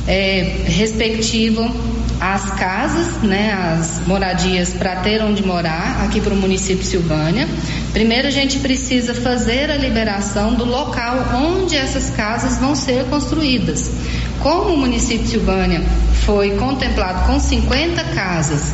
é, respectivo às casas, né, as moradias para ter onde morar aqui para o município Silvânia. Primeiro a gente precisa fazer a liberação do local onde essas casas vão ser construídas. Como o município Silvânia foi contemplado com 50 casas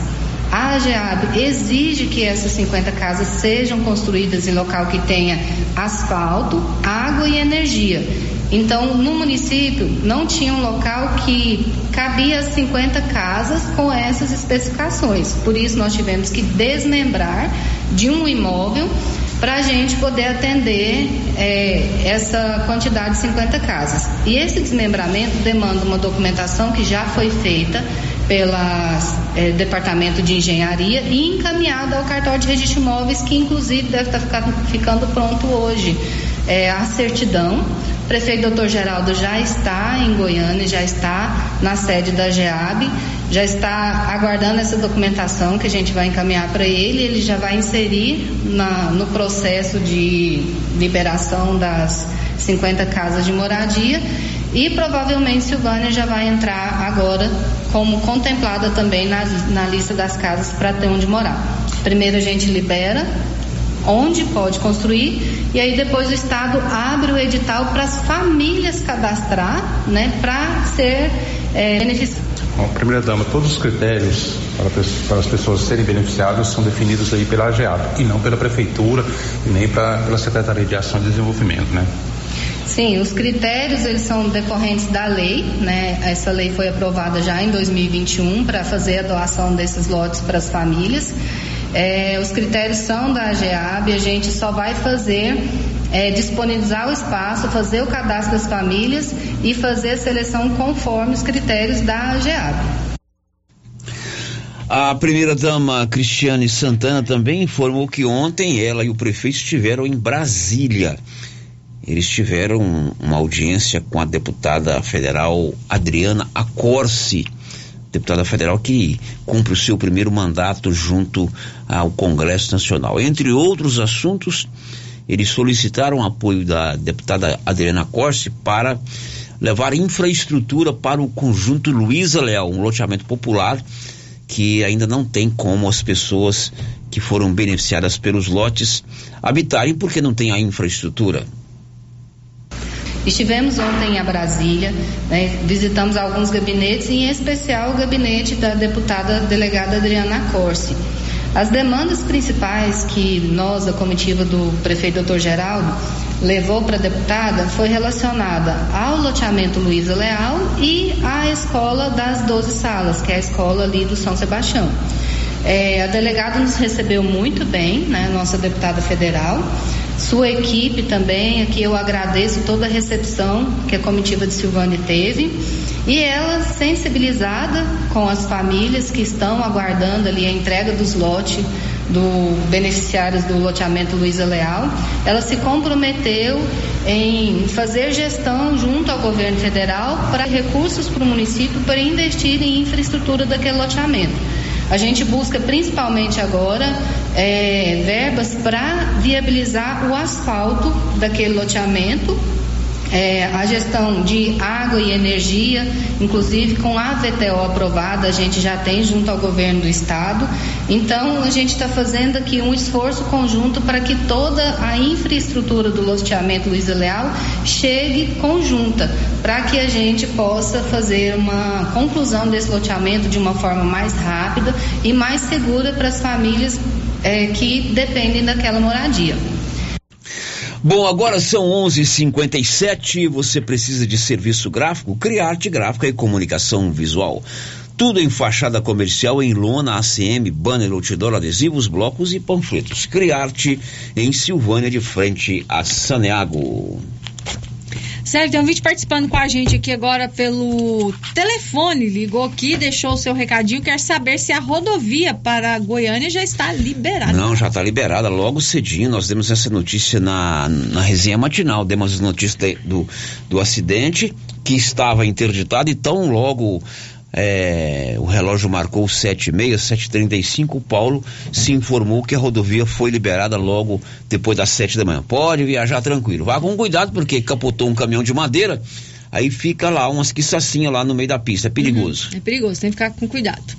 a AGEAB exige que essas 50 casas sejam construídas em local que tenha asfalto, água e energia. Então, no município, não tinha um local que cabia as 50 casas com essas especificações. Por isso, nós tivemos que desmembrar de um imóvel para a gente poder atender é, essa quantidade de 50 casas. E esse desmembramento demanda uma documentação que já foi feita pelo é, Departamento de Engenharia e encaminhada ao cartório de registro de imóveis, que inclusive deve estar ficando, ficando pronto hoje. É, a certidão. O prefeito doutor Geraldo já está em Goiânia, já está na sede da GEAB, já está aguardando essa documentação que a gente vai encaminhar para ele. Ele já vai inserir na, no processo de liberação das 50 casas de moradia e provavelmente Silvânia já vai entrar agora como contemplada também na, na lista das casas para ter onde morar. Primeiro a gente libera onde pode construir e aí depois o estado abre o edital para as famílias cadastrar, né, para ser é, beneficiado. Bom, primeira dama, todos os critérios para, as pessoas serem beneficiadas são definidos aí pela AGEAB e não pela prefeitura e nem pra, pela Secretaria de Ação e Desenvolvimento, né? Sim, os critérios eles são decorrentes da lei, né? Essa lei foi aprovada já em 2021 para fazer a doação desses lotes para as famílias. É, os critérios são da AGEAB, a gente só vai fazer é, disponibilizar o espaço, fazer o cadastro das famílias e fazer a seleção conforme os critérios da AGEAB. A primeira-dama Cristiane Santana também informou que ontem ela e o prefeito estiveram em Brasília. Eles tiveram uma audiência com a deputada federal Adriana Acorce, deputada federal que cumpre o seu primeiro mandato junto ao Congresso Nacional. Entre outros assuntos, eles solicitaram apoio da deputada Adriana Corse para levar infraestrutura para o conjunto Luiza Leal, um loteamento popular que ainda não tem como as pessoas que foram beneficiadas pelos lotes habitarem porque não tem a infraestrutura. Estivemos ontem a Brasília, né, visitamos alguns gabinetes, em especial o gabinete da deputada delegada Adriana Corse. As demandas principais que nós, a comitiva do prefeito Dr. Geraldo, levou para a deputada foi relacionada ao loteamento Luiza Leal e à escola das 12 salas, que é a escola ali do São Sebastião. É, a delegada nos recebeu muito bem, né, nossa deputada federal sua equipe também, aqui eu agradeço toda a recepção que a comitiva de Silvane teve. E ela, sensibilizada com as famílias que estão aguardando ali a entrega dos lotes do beneficiários do loteamento Luiza Leal, ela se comprometeu em fazer gestão junto ao governo federal para recursos para o município para investir em infraestrutura daquele loteamento. A gente busca principalmente agora é, verbas para viabilizar o asfalto daquele loteamento é, a gestão de água e energia, inclusive com a VTO aprovada, a gente já tem junto ao governo do estado. Então, a gente está fazendo aqui um esforço conjunto para que toda a infraestrutura do loteamento Luiza Leal chegue conjunta, para que a gente possa fazer uma conclusão desse loteamento de uma forma mais rápida e mais segura para as famílias é, que dependem daquela moradia. Bom, agora são 11:57. Você precisa de serviço gráfico? Criarte Gráfica e Comunicação Visual. Tudo em fachada comercial, em lona, ACM, banner, outdoor, adesivos, blocos e panfletos. Criarte em Silvânia, de frente a Saneago. Sérgio, tem um vídeo participando com a gente aqui agora pelo telefone. Ligou aqui, deixou o seu recadinho. Quer saber se a rodovia para Goiânia já está liberada. Não, já está liberada. Logo cedinho, nós demos essa notícia na, na resenha matinal. Demos as notícias do, do acidente que estava interditado e tão logo é, o relógio marcou 7h30, 7h35. O Paulo se informou que a rodovia foi liberada logo depois das 7 da manhã. Pode viajar tranquilo. Vá com cuidado, porque capotou um caminhão de madeira. Aí fica lá umas quiçacinhas lá no meio da pista. É perigoso. Uhum, é perigoso, tem que ficar com cuidado.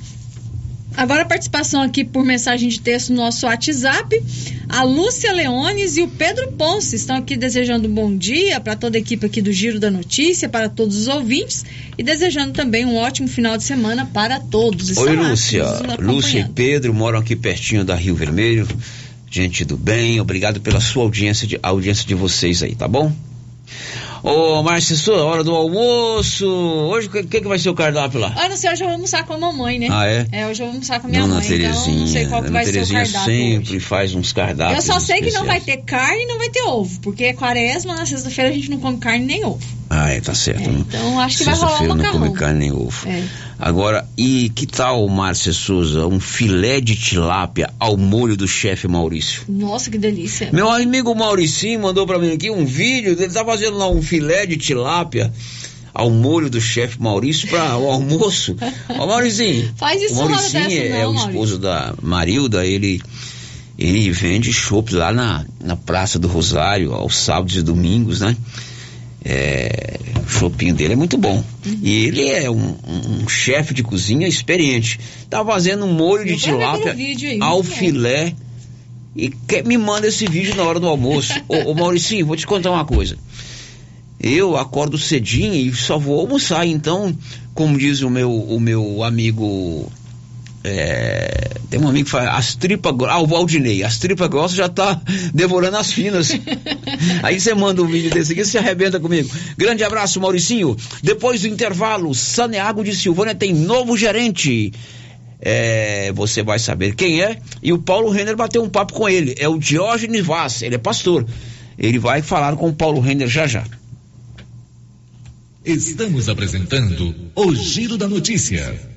Agora a participação aqui por mensagem de texto no nosso WhatsApp. A Lúcia Leones e o Pedro Ponce estão aqui desejando um bom dia para toda a equipe aqui do Giro da Notícia, para todos os ouvintes e desejando também um ótimo final de semana para todos. Estão Oi, Lúcia. Lúcia e Pedro moram aqui pertinho da Rio Vermelho. Gente do bem, obrigado pela sua audiência, de, audiência de vocês aí, tá bom? Ô, Márcia, sua hora do almoço. Hoje, o que, que, vai ser o cardápio lá? Ah, não sei, hoje eu vou almoçar com a mamãe, né? Ah, é? É, hoje eu vou almoçar com a minha Dona mãe. Terezinha, então não sei qual que vai Terezinha ser o cardápio sempre hoje. faz uns cardápios Eu só sei que não vai especiais. ter carne e não vai ter ovo, porque é quaresma, na sexta-feira a gente não come carne nem ovo. Ah, é, tá certo. então acho que vai rolar um Sexta-feira não macarrão. come carne nem ovo. É. Agora, e que tal, Márcia Souza, um filé de tilápia ao molho do chefe Maurício? Nossa, que delícia. Meu amigo Mauricinho mandou pra mim aqui um vídeo, ele tá fazendo lá um filé de tilápia ao molho do chefe Maurício para o almoço. (laughs) Ó, Mauricinho. Faz isso o hora Mauricinho dessa, é, não, o esposo da Marilda, ele ele vende chopp lá na, na Praça do Rosário, aos sábados e domingos, né? É, o chopinho dele é muito bom. Uhum. E ele é um, um- chefe de cozinha experiente. Tá fazendo um molho de Eu tilápia aí, ao bom. filé. E quer, me manda esse vídeo na hora do almoço. (laughs) ô, ô Mauricinho, vou te contar uma coisa. Eu acordo cedinho e só vou almoçar. Então, como diz o meu, o meu amigo. é, tem um amigo que fala, as tripas. gro- Ah, o Valdinei, as tripas grossas já tá devorando as finas. (laughs) Aí você manda um vídeo desse aqui, você arrebenta comigo. Grande abraço, Mauricinho. Depois do intervalo, Saneago de Silvânia tem novo gerente. É, você vai saber quem é. E o Paulo Renner bateu um papo com ele. É o Diógenes Vaz, ele é pastor. Ele vai falar com o Paulo Renner já já. Estamos apresentando o Giro da Notícia.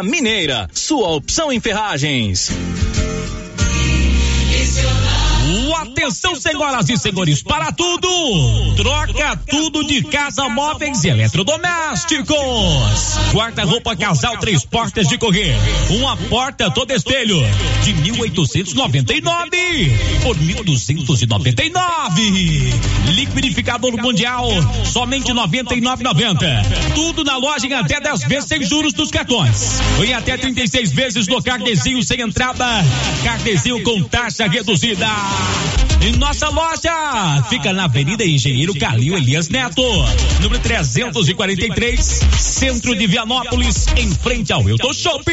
Mineira, sua opção em ferragens. Atenção, senhoras e senhores, para tudo! Troca tudo de casa, móveis e eletrodomésticos. Guarda-roupa casal, três portas de correr. Uma porta todo espelho de 1899 por 1299. Liquidificador mundial, somente 99,90. Tudo na loja em até 10 vezes sem juros dos cartões. Em até 36 vezes no carnezinho sem entrada. Carnezinho com taxa reduzida. Em nossa loja fica na Avenida Engenheiro Calil Elias Neto, número 343, centro de Vianópolis, em frente ao Hilton Shopping.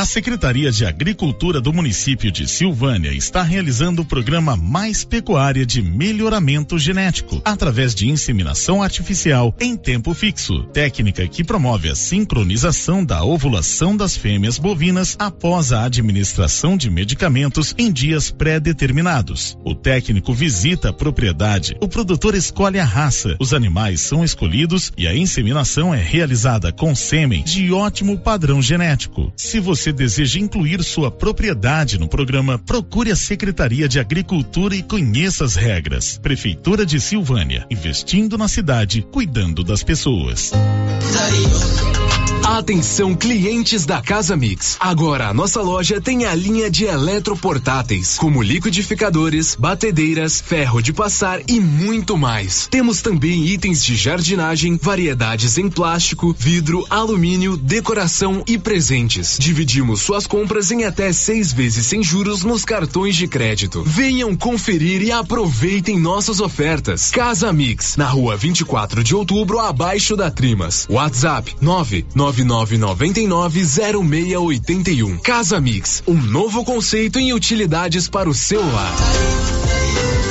A Secretaria de Agricultura do município de Silvânia está realizando o programa Mais Pecuária de Melhoramento Genético, através de inseminação artificial em tempo fixo, técnica que promove a sincronização da ovulação das fêmeas bovinas após a administração de medicamentos em dias pré-determinados. O técnico visita a propriedade, o produtor escolhe a raça, os animais são escolhidos e a inseminação é realizada com sêmen de ótimo padrão genético. Se você deseja incluir sua propriedade no programa, procure a Secretaria de Agricultura e conheça as regras. Prefeitura de Silvânia, investindo na cidade, cuidando das pessoas. Atenção clientes da Casa Mix. Agora a nossa loja tem a linha de eletroportáteis, como liquidificadores, batedeiras, ferro de passar e muito mais. Temos também itens de jardinagem, variedades em plástico, vidro, alumínio, decoração e presentes. Dividimos suas compras em até seis vezes sem juros nos cartões de crédito. Venham conferir e aproveitem nossas ofertas. Casa Mix, na rua 24 de outubro, abaixo da Trimas. WhatsApp 999990681. Casa Mix, um novo conceito em utilidades para o seu lar.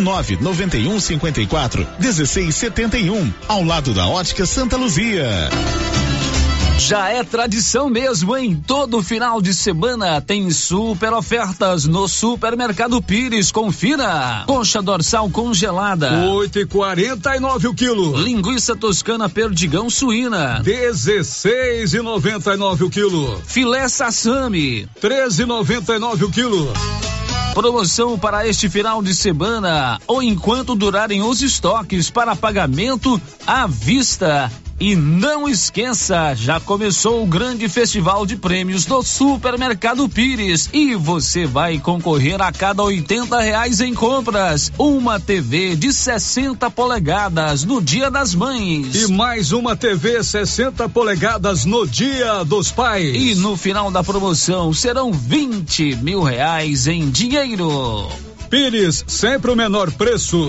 991 54 1671, ao lado da Ótica Santa Luzia. Já é tradição mesmo, em todo final de semana tem super ofertas no Supermercado Pires. Confira. Concha dorsal congelada. 8,49 o quilo. Linguiça toscana perdigão suína. 16,99 o quilo. Filé sassami. 13,99 o quilo. Promoção para este final de semana ou enquanto durarem os estoques para pagamento à vista. E não esqueça, já começou o grande festival de prêmios do Supermercado Pires e você vai concorrer a cada 80 reais em compras. Uma TV de 60 polegadas no Dia das Mães. E mais uma TV 60 polegadas no Dia dos Pais. E no final da promoção serão 20 mil reais em dinheiro. Pires, sempre o menor preço.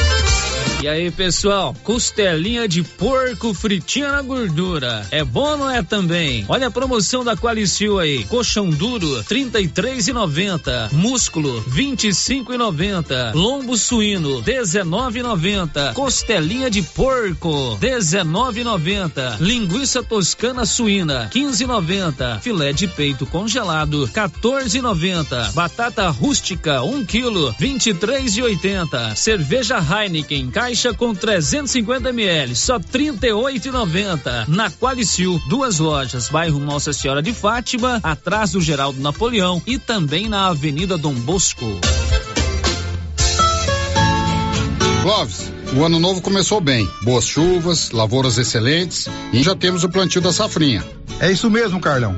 E aí, pessoal, costelinha de porco fritinha na gordura. É bom, não é também? Olha a promoção da Qualicil aí. Colchão duro, trinta e três e noventa. Músculo, vinte e cinco e noventa. Lombo suíno, dezenove e noventa. Costelinha de porco, dezenove e noventa. Linguiça toscana suína, quinze e noventa. Filé de peito congelado, 14,90. Batata rústica, 1 um quilo, 23,80. Cerveja Heineken, caixa com 350 ml, só 38,90. Na Qualicil, duas lojas, bairro Nossa Senhora de Fátima, atrás do Geraldo Napoleão e também na Avenida Dom Bosco. Clóvis, o ano novo começou bem. Boas chuvas, lavouras excelentes e já temos o plantio da safrinha. É isso mesmo, Carlão.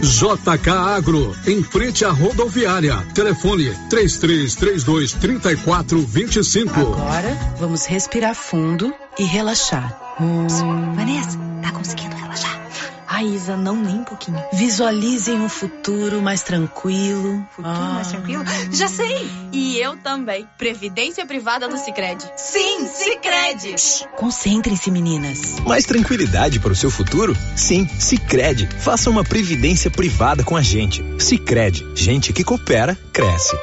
JK Agro, em frente à rodoviária. Telefone 3332 3425. Agora vamos respirar fundo e relaxar. Hum. Vanessa, tá conseguindo relaxar? Ai, Isa, não nem um pouquinho. Visualizem um futuro mais tranquilo. Futuro ah. mais tranquilo? Já sei! E eu também. Previdência privada do Cicred. Sim, Cicred! Concentrem-se, meninas. Mais tranquilidade para o seu futuro? Sim, Cicred. Faça uma previdência privada com a gente. Cicred. Gente que coopera, cresce.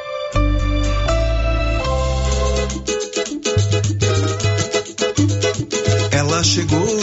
Ela chegou,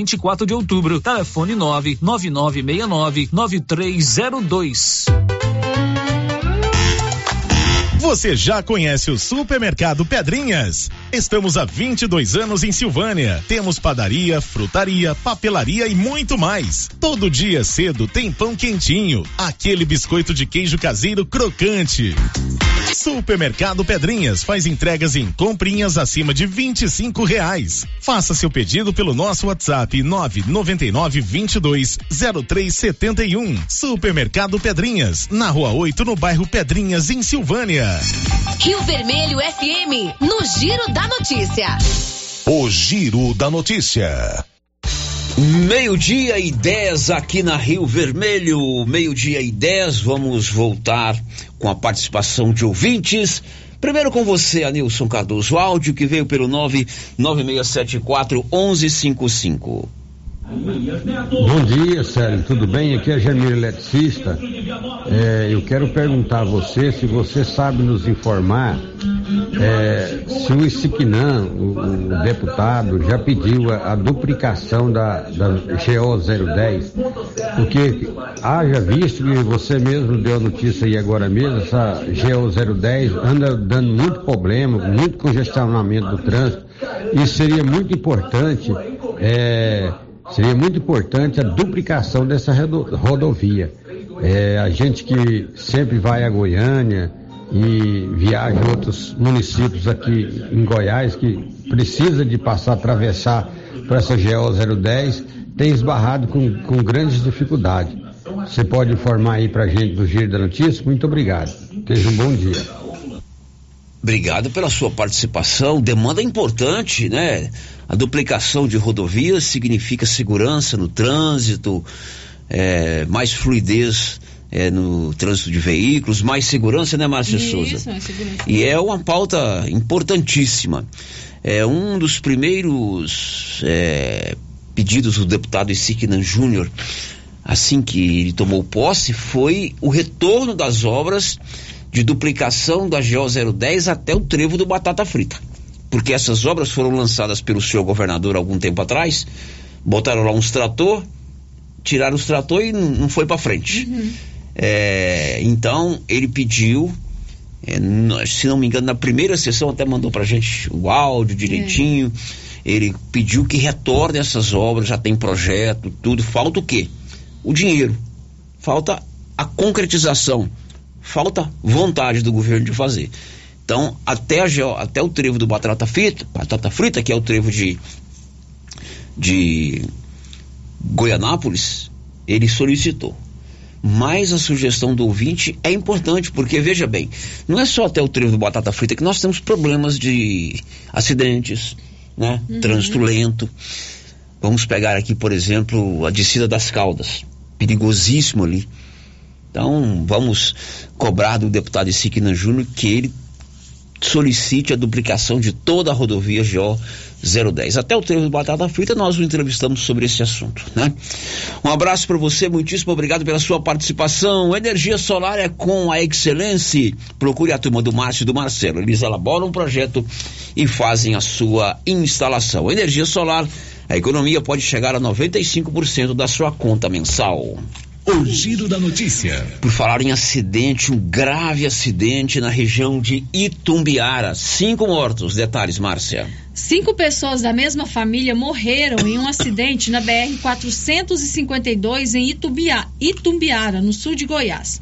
24 de outubro. Telefone 99969 9302. Você já conhece o Supermercado Pedrinhas? Estamos há 22 anos em Silvânia. Temos padaria, frutaria, papelaria e muito mais. Todo dia cedo tem pão quentinho, aquele biscoito de queijo caseiro crocante. Supermercado Pedrinhas faz entregas em comprinhas acima de 25 reais. Faça seu pedido pelo nosso WhatsApp 999 22 0371. Supermercado Pedrinhas, na Rua 8, no bairro Pedrinhas, em Silvânia. Rio Vermelho FM, no Giro da Notícia. O Giro da Notícia. Meio-dia e 10 aqui na Rio Vermelho. Meio-dia e 10, vamos voltar com a participação de ouvintes. Primeiro com você, Anilson Cardoso, áudio que veio pelo 99674 1155. Bom dia, Célio. Tudo bem? Aqui é Jamir Eletricista. É, eu quero perguntar a você se você sabe nos informar é, se o Isiquinã, o, o, deputado, já pediu a, a duplicação da, da GO 010, porque haja visto que você mesmo deu a notícia aí agora mesmo, essa GO 010 anda dando muito problema, muito congestionamento do trânsito, e seria muito importante. É, Seria muito importante a duplicação dessa rodovia. É, a gente que sempre vai a Goiânia e viaja outros municípios aqui em Goiás que precisa de passar, atravessar para essa GO 010, tem esbarrado com, com grandes dificuldades. Você pode informar aí para a gente do Giro da Notícia? Muito obrigado. Tenha um bom dia. Obrigado pela sua participação. Demanda importante, né? A duplicação de rodovias significa segurança no trânsito, é, mais fluidez é, no trânsito de veículos, mais segurança, né, Márcia Isso, Souza? Segurança. E é uma pauta importantíssima. É um dos primeiros é, pedidos do deputado Isiquinan Júnior, assim que ele tomou posse, foi o retorno das obras de duplicação da GO 010 até o trevo do Batata Frita. Porque essas obras foram lançadas pelo senhor governador algum tempo atrás, botaram lá uns trator, tiraram os trator e não foi para frente. Uhum. É, então ele pediu, é, se não me engano, na primeira sessão até mandou pra gente o áudio direitinho. Ele pediu que retorne essas obras, já tem projeto, tudo. Falta o quê? O dinheiro. Falta a concretização falta vontade do governo de fazer. Então, até, a, até o trevo do batata frita, batata frita, que é o trevo de, de Goianápolis, ele solicitou. Mas a sugestão do ouvinte é importante, porque veja bem, não é só até o trevo do batata frita que nós temos problemas de acidentes, né? Uhum. Trânsito lento. Vamos pegar aqui, por exemplo, a descida das Caldas. Perigosíssimo ali. Então, vamos cobrar do deputado Isiquina Júnior que ele solicite a duplicação de toda a rodovia GO 010. Até o trevo do Batata Frita nós o entrevistamos sobre esse assunto, né? Um abraço para você, muitíssimo obrigado pela sua participação. Energia solar é com a Excelência. Procure a turma do Márcio e do Marcelo. Eles elaboram um projeto e fazem a sua instalação. Energia solar, a economia pode chegar a 95% da sua conta mensal. O Giro da Notícia. Por falar em acidente, um grave acidente na região de Itumbiara. Cinco mortos. Detalhes, Márcia. Cinco pessoas da mesma família morreram em um acidente na BR-452 em Itubia, Itumbiara, no sul de Goiás.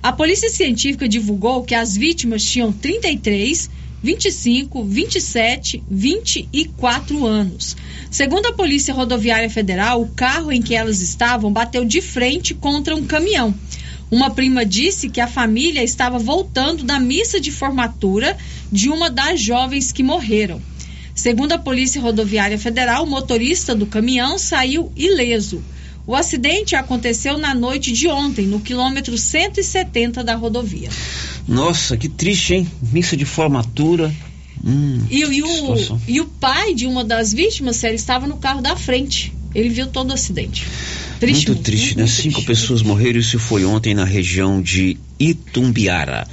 A polícia científica divulgou que as vítimas tinham 33, 25, 27, 24 anos. Segundo a Polícia Rodoviária Federal, o carro em que elas estavam bateu de frente contra um caminhão. Uma prima disse que a família estava voltando da missa de formatura de uma das jovens que morreram. Segundo a Polícia Rodoviária Federal, o motorista do caminhão saiu ileso. O acidente aconteceu na noite de ontem, no quilômetro 170 da rodovia. Nossa, que triste, hein? Missa de formatura. Hum, E, o- e o, e o pai de uma das vítimas, Célio, estava no carro da frente. Ele viu todo o acidente. Triste, muito triste, né? Cinco pessoas morreram. Isso foi ontem na região de Itumbiara.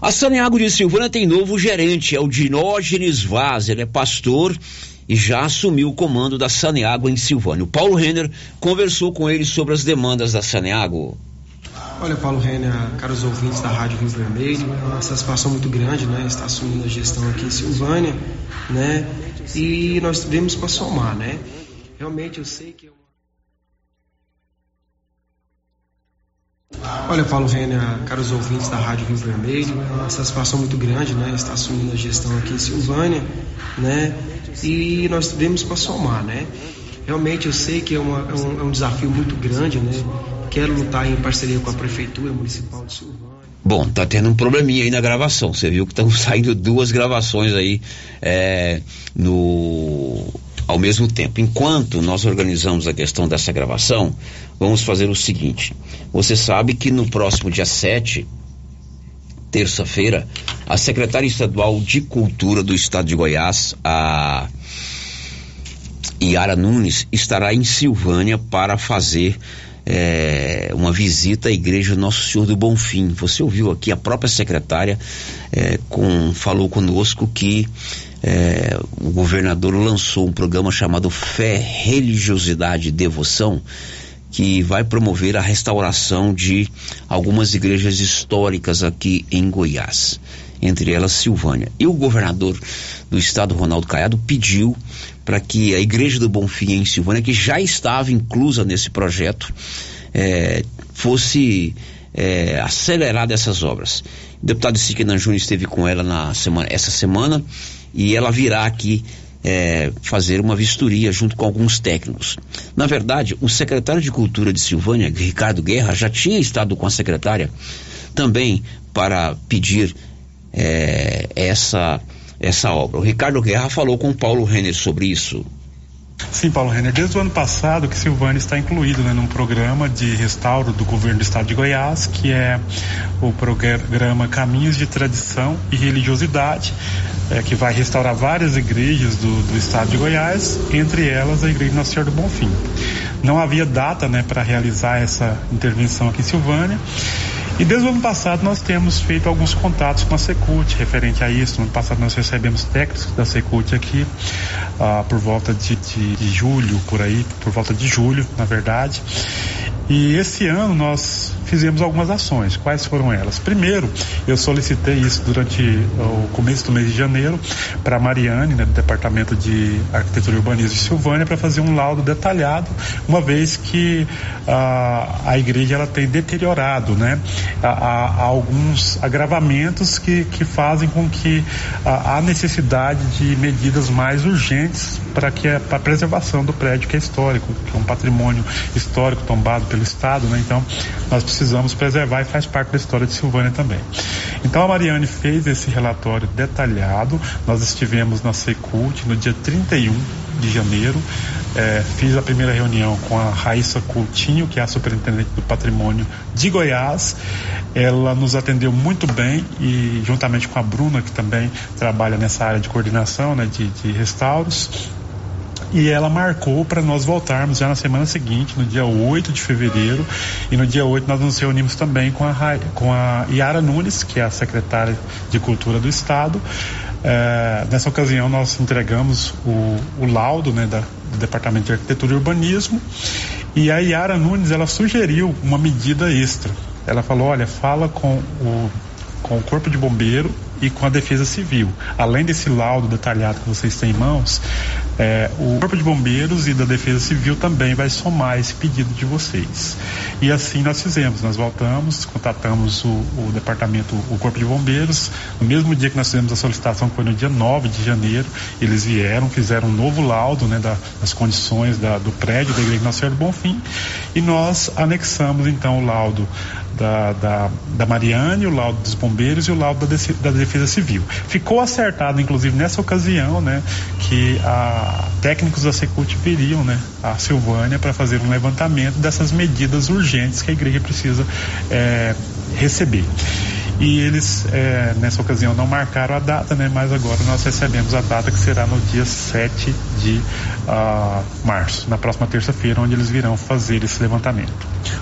A Saneago de Silvânia tem novo gerente, é o Dinógenes Vaz. Ele é pastor e já assumiu o comando da Saneago em Silvânia. O Paulo Renner conversou com ele sobre as demandas da Saneago. Olha, Paulo Renner, caros ouvintes da Rádio Rio Vermelho, uma satisfação muito grande, né? Estar assumindo a gestão aqui em Silvânia, né? E nós vemos para somar, né? Realmente eu sei que. Olha, Paulo Renner, caros ouvintes da Rádio Rio Vermelho, uma satisfação muito grande, né? Estar assumindo a gestão aqui em Silvânia, né? E nós vemos para somar, né? Realmente eu sei que é, uma, é, um, é um desafio muito grande, né? Quero lutar em parceria com a Prefeitura Municipal de Silvânia. Bom, tá tendo um probleminha aí na gravação. Você viu que estão (laughs) saindo duas gravações aí é, no ao mesmo tempo. Enquanto nós organizamos a questão dessa gravação, vamos fazer o seguinte. Você sabe que no próximo dia 7, terça-feira, a secretária estadual de Cultura do Estado de Goiás, a Yara Nunes, estará em Silvânia para fazer é, uma visita à igreja Nosso Senhor do Bonfim. Você ouviu aqui a própria secretária é, com, falou conosco que é, o governador lançou um programa chamado Fé, Religiosidade e Devoção, que vai promover a restauração de algumas igrejas históricas aqui em Goiás, entre elas Silvânia. E o governador do estado, Ronaldo Caiado, pediu para que a Igreja do Bonfim em Silvânia, que já estava inclusa nesse projeto, é, fosse é, acelerada essas obras. O deputado Siquenan Júnior esteve com ela na semana, essa semana e ela virá aqui é, fazer uma vistoria junto com alguns técnicos. Na verdade, o secretário de Cultura de Silvânia, Ricardo Guerra, já tinha estado com a secretária também para pedir é, essa essa obra. O Ricardo Guerra falou com Paulo Renner sobre isso. Sim, Paulo Renner, desde o ano passado que Silvânia está incluído né, num programa de restauro do governo do estado de Goiás, que é o programa Caminhos de Tradição e Religiosidade, é, que vai restaurar várias igrejas do, do estado de Goiás, entre elas a Igreja Nossa Senhora do Bonfim. Não havia data né, para realizar essa intervenção aqui em Silvânia e desde o ano passado nós temos feito alguns contatos com a Secult referente a isso. No ano passado nós recebemos técnicos da Secult aqui ah, por volta de, de, de julho, por aí, por volta de julho, na verdade. E esse ano nós fizemos algumas ações. Quais foram elas? Primeiro, eu solicitei isso durante o começo do mês de janeiro para a Mariane, né, do Departamento de Arquitetura e Urbanismo de Silvânia, para fazer um laudo detalhado, uma vez que ah, a igreja ela tem deteriorado, né? Há, há alguns agravamentos que, que fazem com que ah, há necessidade de medidas mais urgentes para que a, a preservação do prédio que é histórico, que é um patrimônio histórico tombado pelo Estado, né? Então, nós precisamos preservar e faz parte da história de Silvânia também. Então, a Mariane fez esse relatório detalhado. Nós estivemos na Secult no dia 31 de janeiro. É, fiz a primeira reunião com a Raíssa Coutinho, que é a superintendente do patrimônio de Goiás. Ela nos atendeu muito bem e, juntamente com a Bruna, que também trabalha nessa área de coordenação né, de, de restauros, e ela marcou para nós voltarmos já na semana seguinte, no dia 8 de fevereiro, e no dia 8 nós nos reunimos também com a, com a Yara Nunes, que é a secretária de Cultura do Estado. É, nessa ocasião nós entregamos o, o laudo né, da, do Departamento de Arquitetura e Urbanismo e a Yara Nunes ela sugeriu uma medida extra. Ela falou, olha, fala com o, com o Corpo de Bombeiro e com a Defesa Civil. Além desse laudo detalhado que vocês têm em mãos, é, o Corpo de Bombeiros e da Defesa Civil também vai somar esse pedido de vocês. E assim nós fizemos, nós voltamos, contatamos o, o Departamento, o Corpo de Bombeiros, no mesmo dia que nós fizemos a solicitação, que foi no dia 9 de janeiro, eles vieram, fizeram um novo laudo né, da, das condições da, do prédio da Igreja Nossa Senhora do Bonfim, e nós anexamos então o laudo da, da, da Mariane, o laudo dos bombeiros e o laudo da, da Defesa Civil. Ficou acertado, inclusive, nessa ocasião, né, que a, técnicos da Secult viriam né, a Silvânia para fazer um levantamento dessas medidas urgentes que a igreja precisa é, receber e eles é, nessa ocasião não marcaram a data, né? Mas agora nós recebemos a data que será no dia 7 de uh, março, na próxima terça-feira, onde eles virão fazer esse levantamento.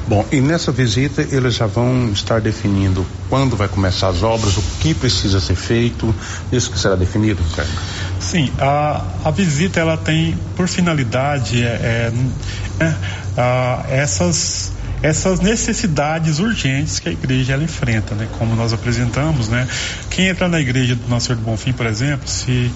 Bom, e nessa visita eles já vão estar definindo quando vai começar as obras, o que precisa ser feito, isso que será definido, Ricardo? Sim, a, a visita ela tem por finalidade é, é, é, essas essas necessidades urgentes que a igreja ela enfrenta, né? Como nós apresentamos, né? Quem entra na igreja do Nosso Senhor do Bonfim, por exemplo, se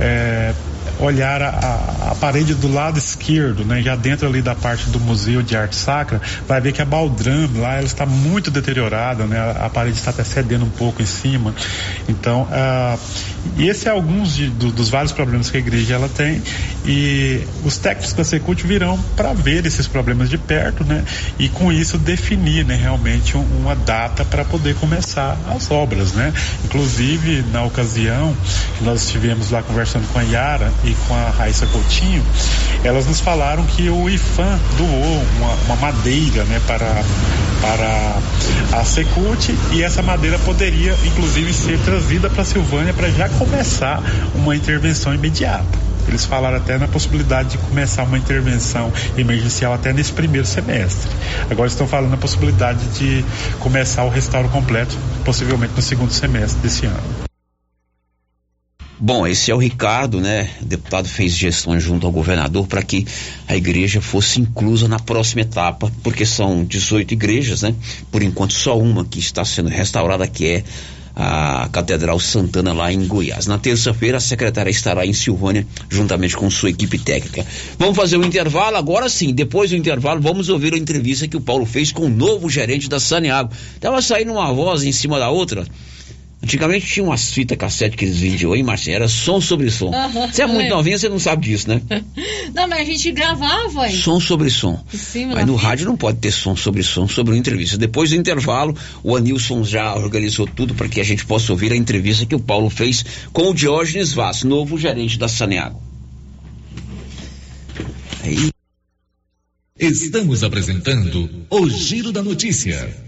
é, olhar a, a, parede do lado esquerdo, né, já dentro ali da parte do Museu de Arte Sacra, vai ver que a baldrame lá ela está muito deteriorada, né, a, parede está até cedendo um pouco em cima. Então, uh, esse é alguns de, do, dos vários problemas que a igreja ela tem e os técnicos da Secult virão para ver esses problemas de perto, né, e com isso definir, né, realmente um, uma data para poder começar as obras, né. Inclusive na ocasião que nós estivemos lá conversando com a Yara e com a Raíssa Coutinho, elas nos falaram que o IFAM doou uma, uma madeira né, para, para a Secult e essa madeira poderia, inclusive, ser trazida para Silvânia para já começar uma intervenção imediata. Eles falaram até na possibilidade de começar uma intervenção emergencial até nesse primeiro semestre. Agora estão falando na possibilidade de começar o restauro completo, possivelmente no segundo semestre desse ano. Bom, esse é o Ricardo, né? O deputado fez gestões junto ao governador para que a igreja fosse inclusa na próxima etapa, porque são 18 igrejas, né? Por enquanto só uma que está sendo restaurada, que é a Catedral Santana lá em Goiás. Na terça-feira a secretária estará em Silvânia juntamente com sua equipe técnica. Vamos fazer um intervalo agora sim. Depois do intervalo vamos ouvir a entrevista que o Paulo fez com o novo gerente da Saneago. Tava saindo uma voz em cima da outra. Antigamente tinha umas fitas cassete que eles vendiam aí, Marcinha, era som sobre som. Você é muito novinha, você não sabe disso, né? (laughs) Não, mas a gente gravava, hein? Som sobre som. Mas no rádio não pode ter som sobre som sobre uma entrevista. Depois do intervalo, o Anilson já organizou tudo para que a gente possa ouvir a entrevista que o Paulo fez com o Diógenes Vaz, novo gerente da Saneago. Aí. Estamos apresentando o Giro da Notícia.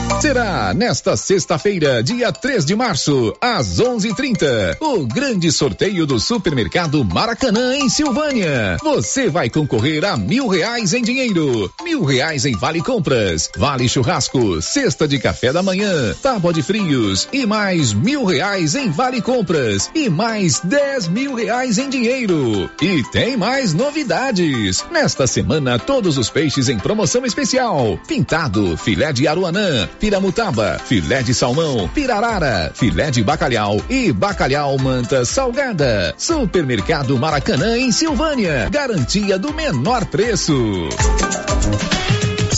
Será nesta sexta-feira, dia 3 de março, às 11:30, o grande sorteio do Supermercado Maracanã em Silvânia. Você vai concorrer a mil reais em dinheiro, mil reais em vale compras, vale churrasco, cesta de café da manhã, tábua de frios e mais mil reais em vale compras e mais dez mil reais em dinheiro. E tem mais novidades. Nesta semana, todos os peixes em promoção especial: pintado, filé de aruanã, piramutaba, filé de salmão, pirarara, filé de bacalhau e bacalhau manta salgada. Supermercado Maracanã em Silvânia. Garantia do menor preço.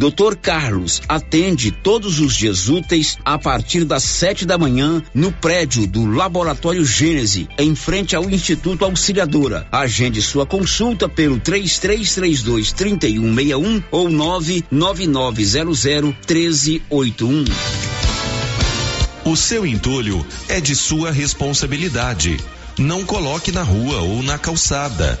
Dr. Carlos atende todos os dias úteis a partir das sete da manhã no prédio do Laboratório Gênese, em frente ao Instituto Auxiliadora. Agende sua consulta pelo 3332 3161 ou 99900 1381. O seu entulho é de sua responsabilidade. Não coloque na rua ou na calçada.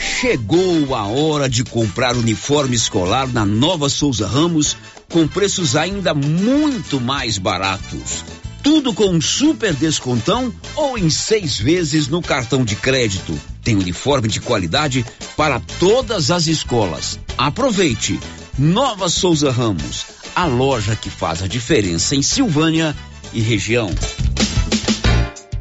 Chegou a hora de comprar uniforme escolar na Nova Souza Ramos com preços ainda muito mais baratos. Tudo com um super descontão ou em seis vezes no cartão de crédito. Tem uniforme de qualidade para todas as escolas. Aproveite! Nova Souza Ramos, a loja que faz a diferença em Silvânia e região.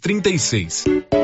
36.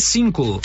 cinco.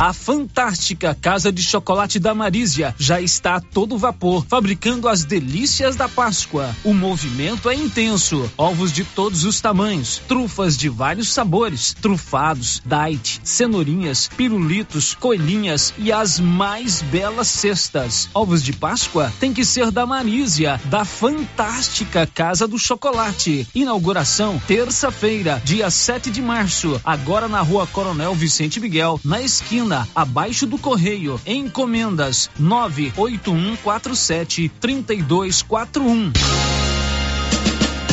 A fantástica Casa de Chocolate da Marísia já está a todo vapor, fabricando as delícias da Páscoa. O movimento é intenso. Ovos de todos os tamanhos, trufas de vários sabores, trufados, diet, cenourinhas, pirulitos, coelhinhas e as mais belas cestas. Ovos de Páscoa tem que ser da Marísia, da fantástica Casa do Chocolate. Inauguração terça-feira, dia 7 de março, agora na Rua Coronel Vicente Miguel, na esquina abaixo do correio. Encomendas 98147 3241.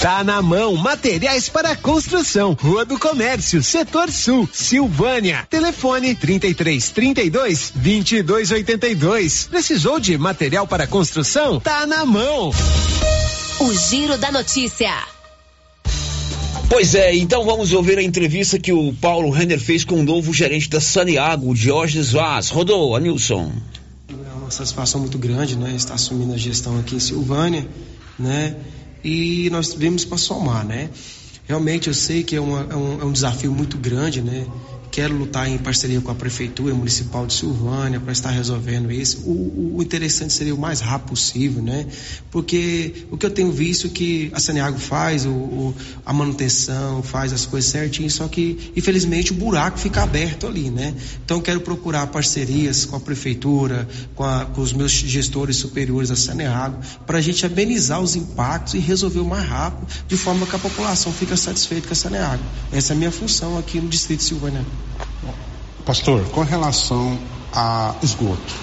Tá na mão, materiais para construção, Rua do Comércio, Setor Sul, Silvânia. Telefone 33 32 22 82. Precisou de material para construção? Tá na mão. O Giro da Notícia. Pois é, então vamos ouvir a entrevista que o Paulo Renner fez com o novo gerente da Saniago, Diógenes Vaz. Rodou, Anilson. É uma satisfação muito grande, né? Estar assumindo a gestão aqui em Silvânia, né? E nós vimos para somar, né? Realmente eu sei que é, uma, é, um, é um desafio muito grande, né? Quero lutar em parceria com a Prefeitura Municipal de Silvânia para estar resolvendo isso. O, o, interessante seria o mais rápido possível, né? Porque o que eu tenho visto é que a Saneago faz o, o, a manutenção, faz as coisas certinho, só que infelizmente o buraco fica aberto ali, né? Então quero procurar parcerias com a Prefeitura, com, a, com os meus gestores superiores da Saneago, para a gente amenizar os impactos e resolver o mais rápido, de forma que a população fique satisfeita com a Saneago. Essa é a minha função aqui no Distrito de Silvânia. Pastor, com relação a esgoto,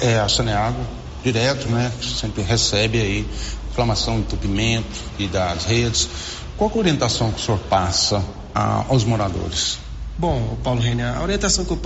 é, a Saneago, direto, né, sempre recebe aí inflamação, entupimento e das redes. Qual a orientação que o senhor passa a, aos moradores? Bom, Paulo René, a orientação que eu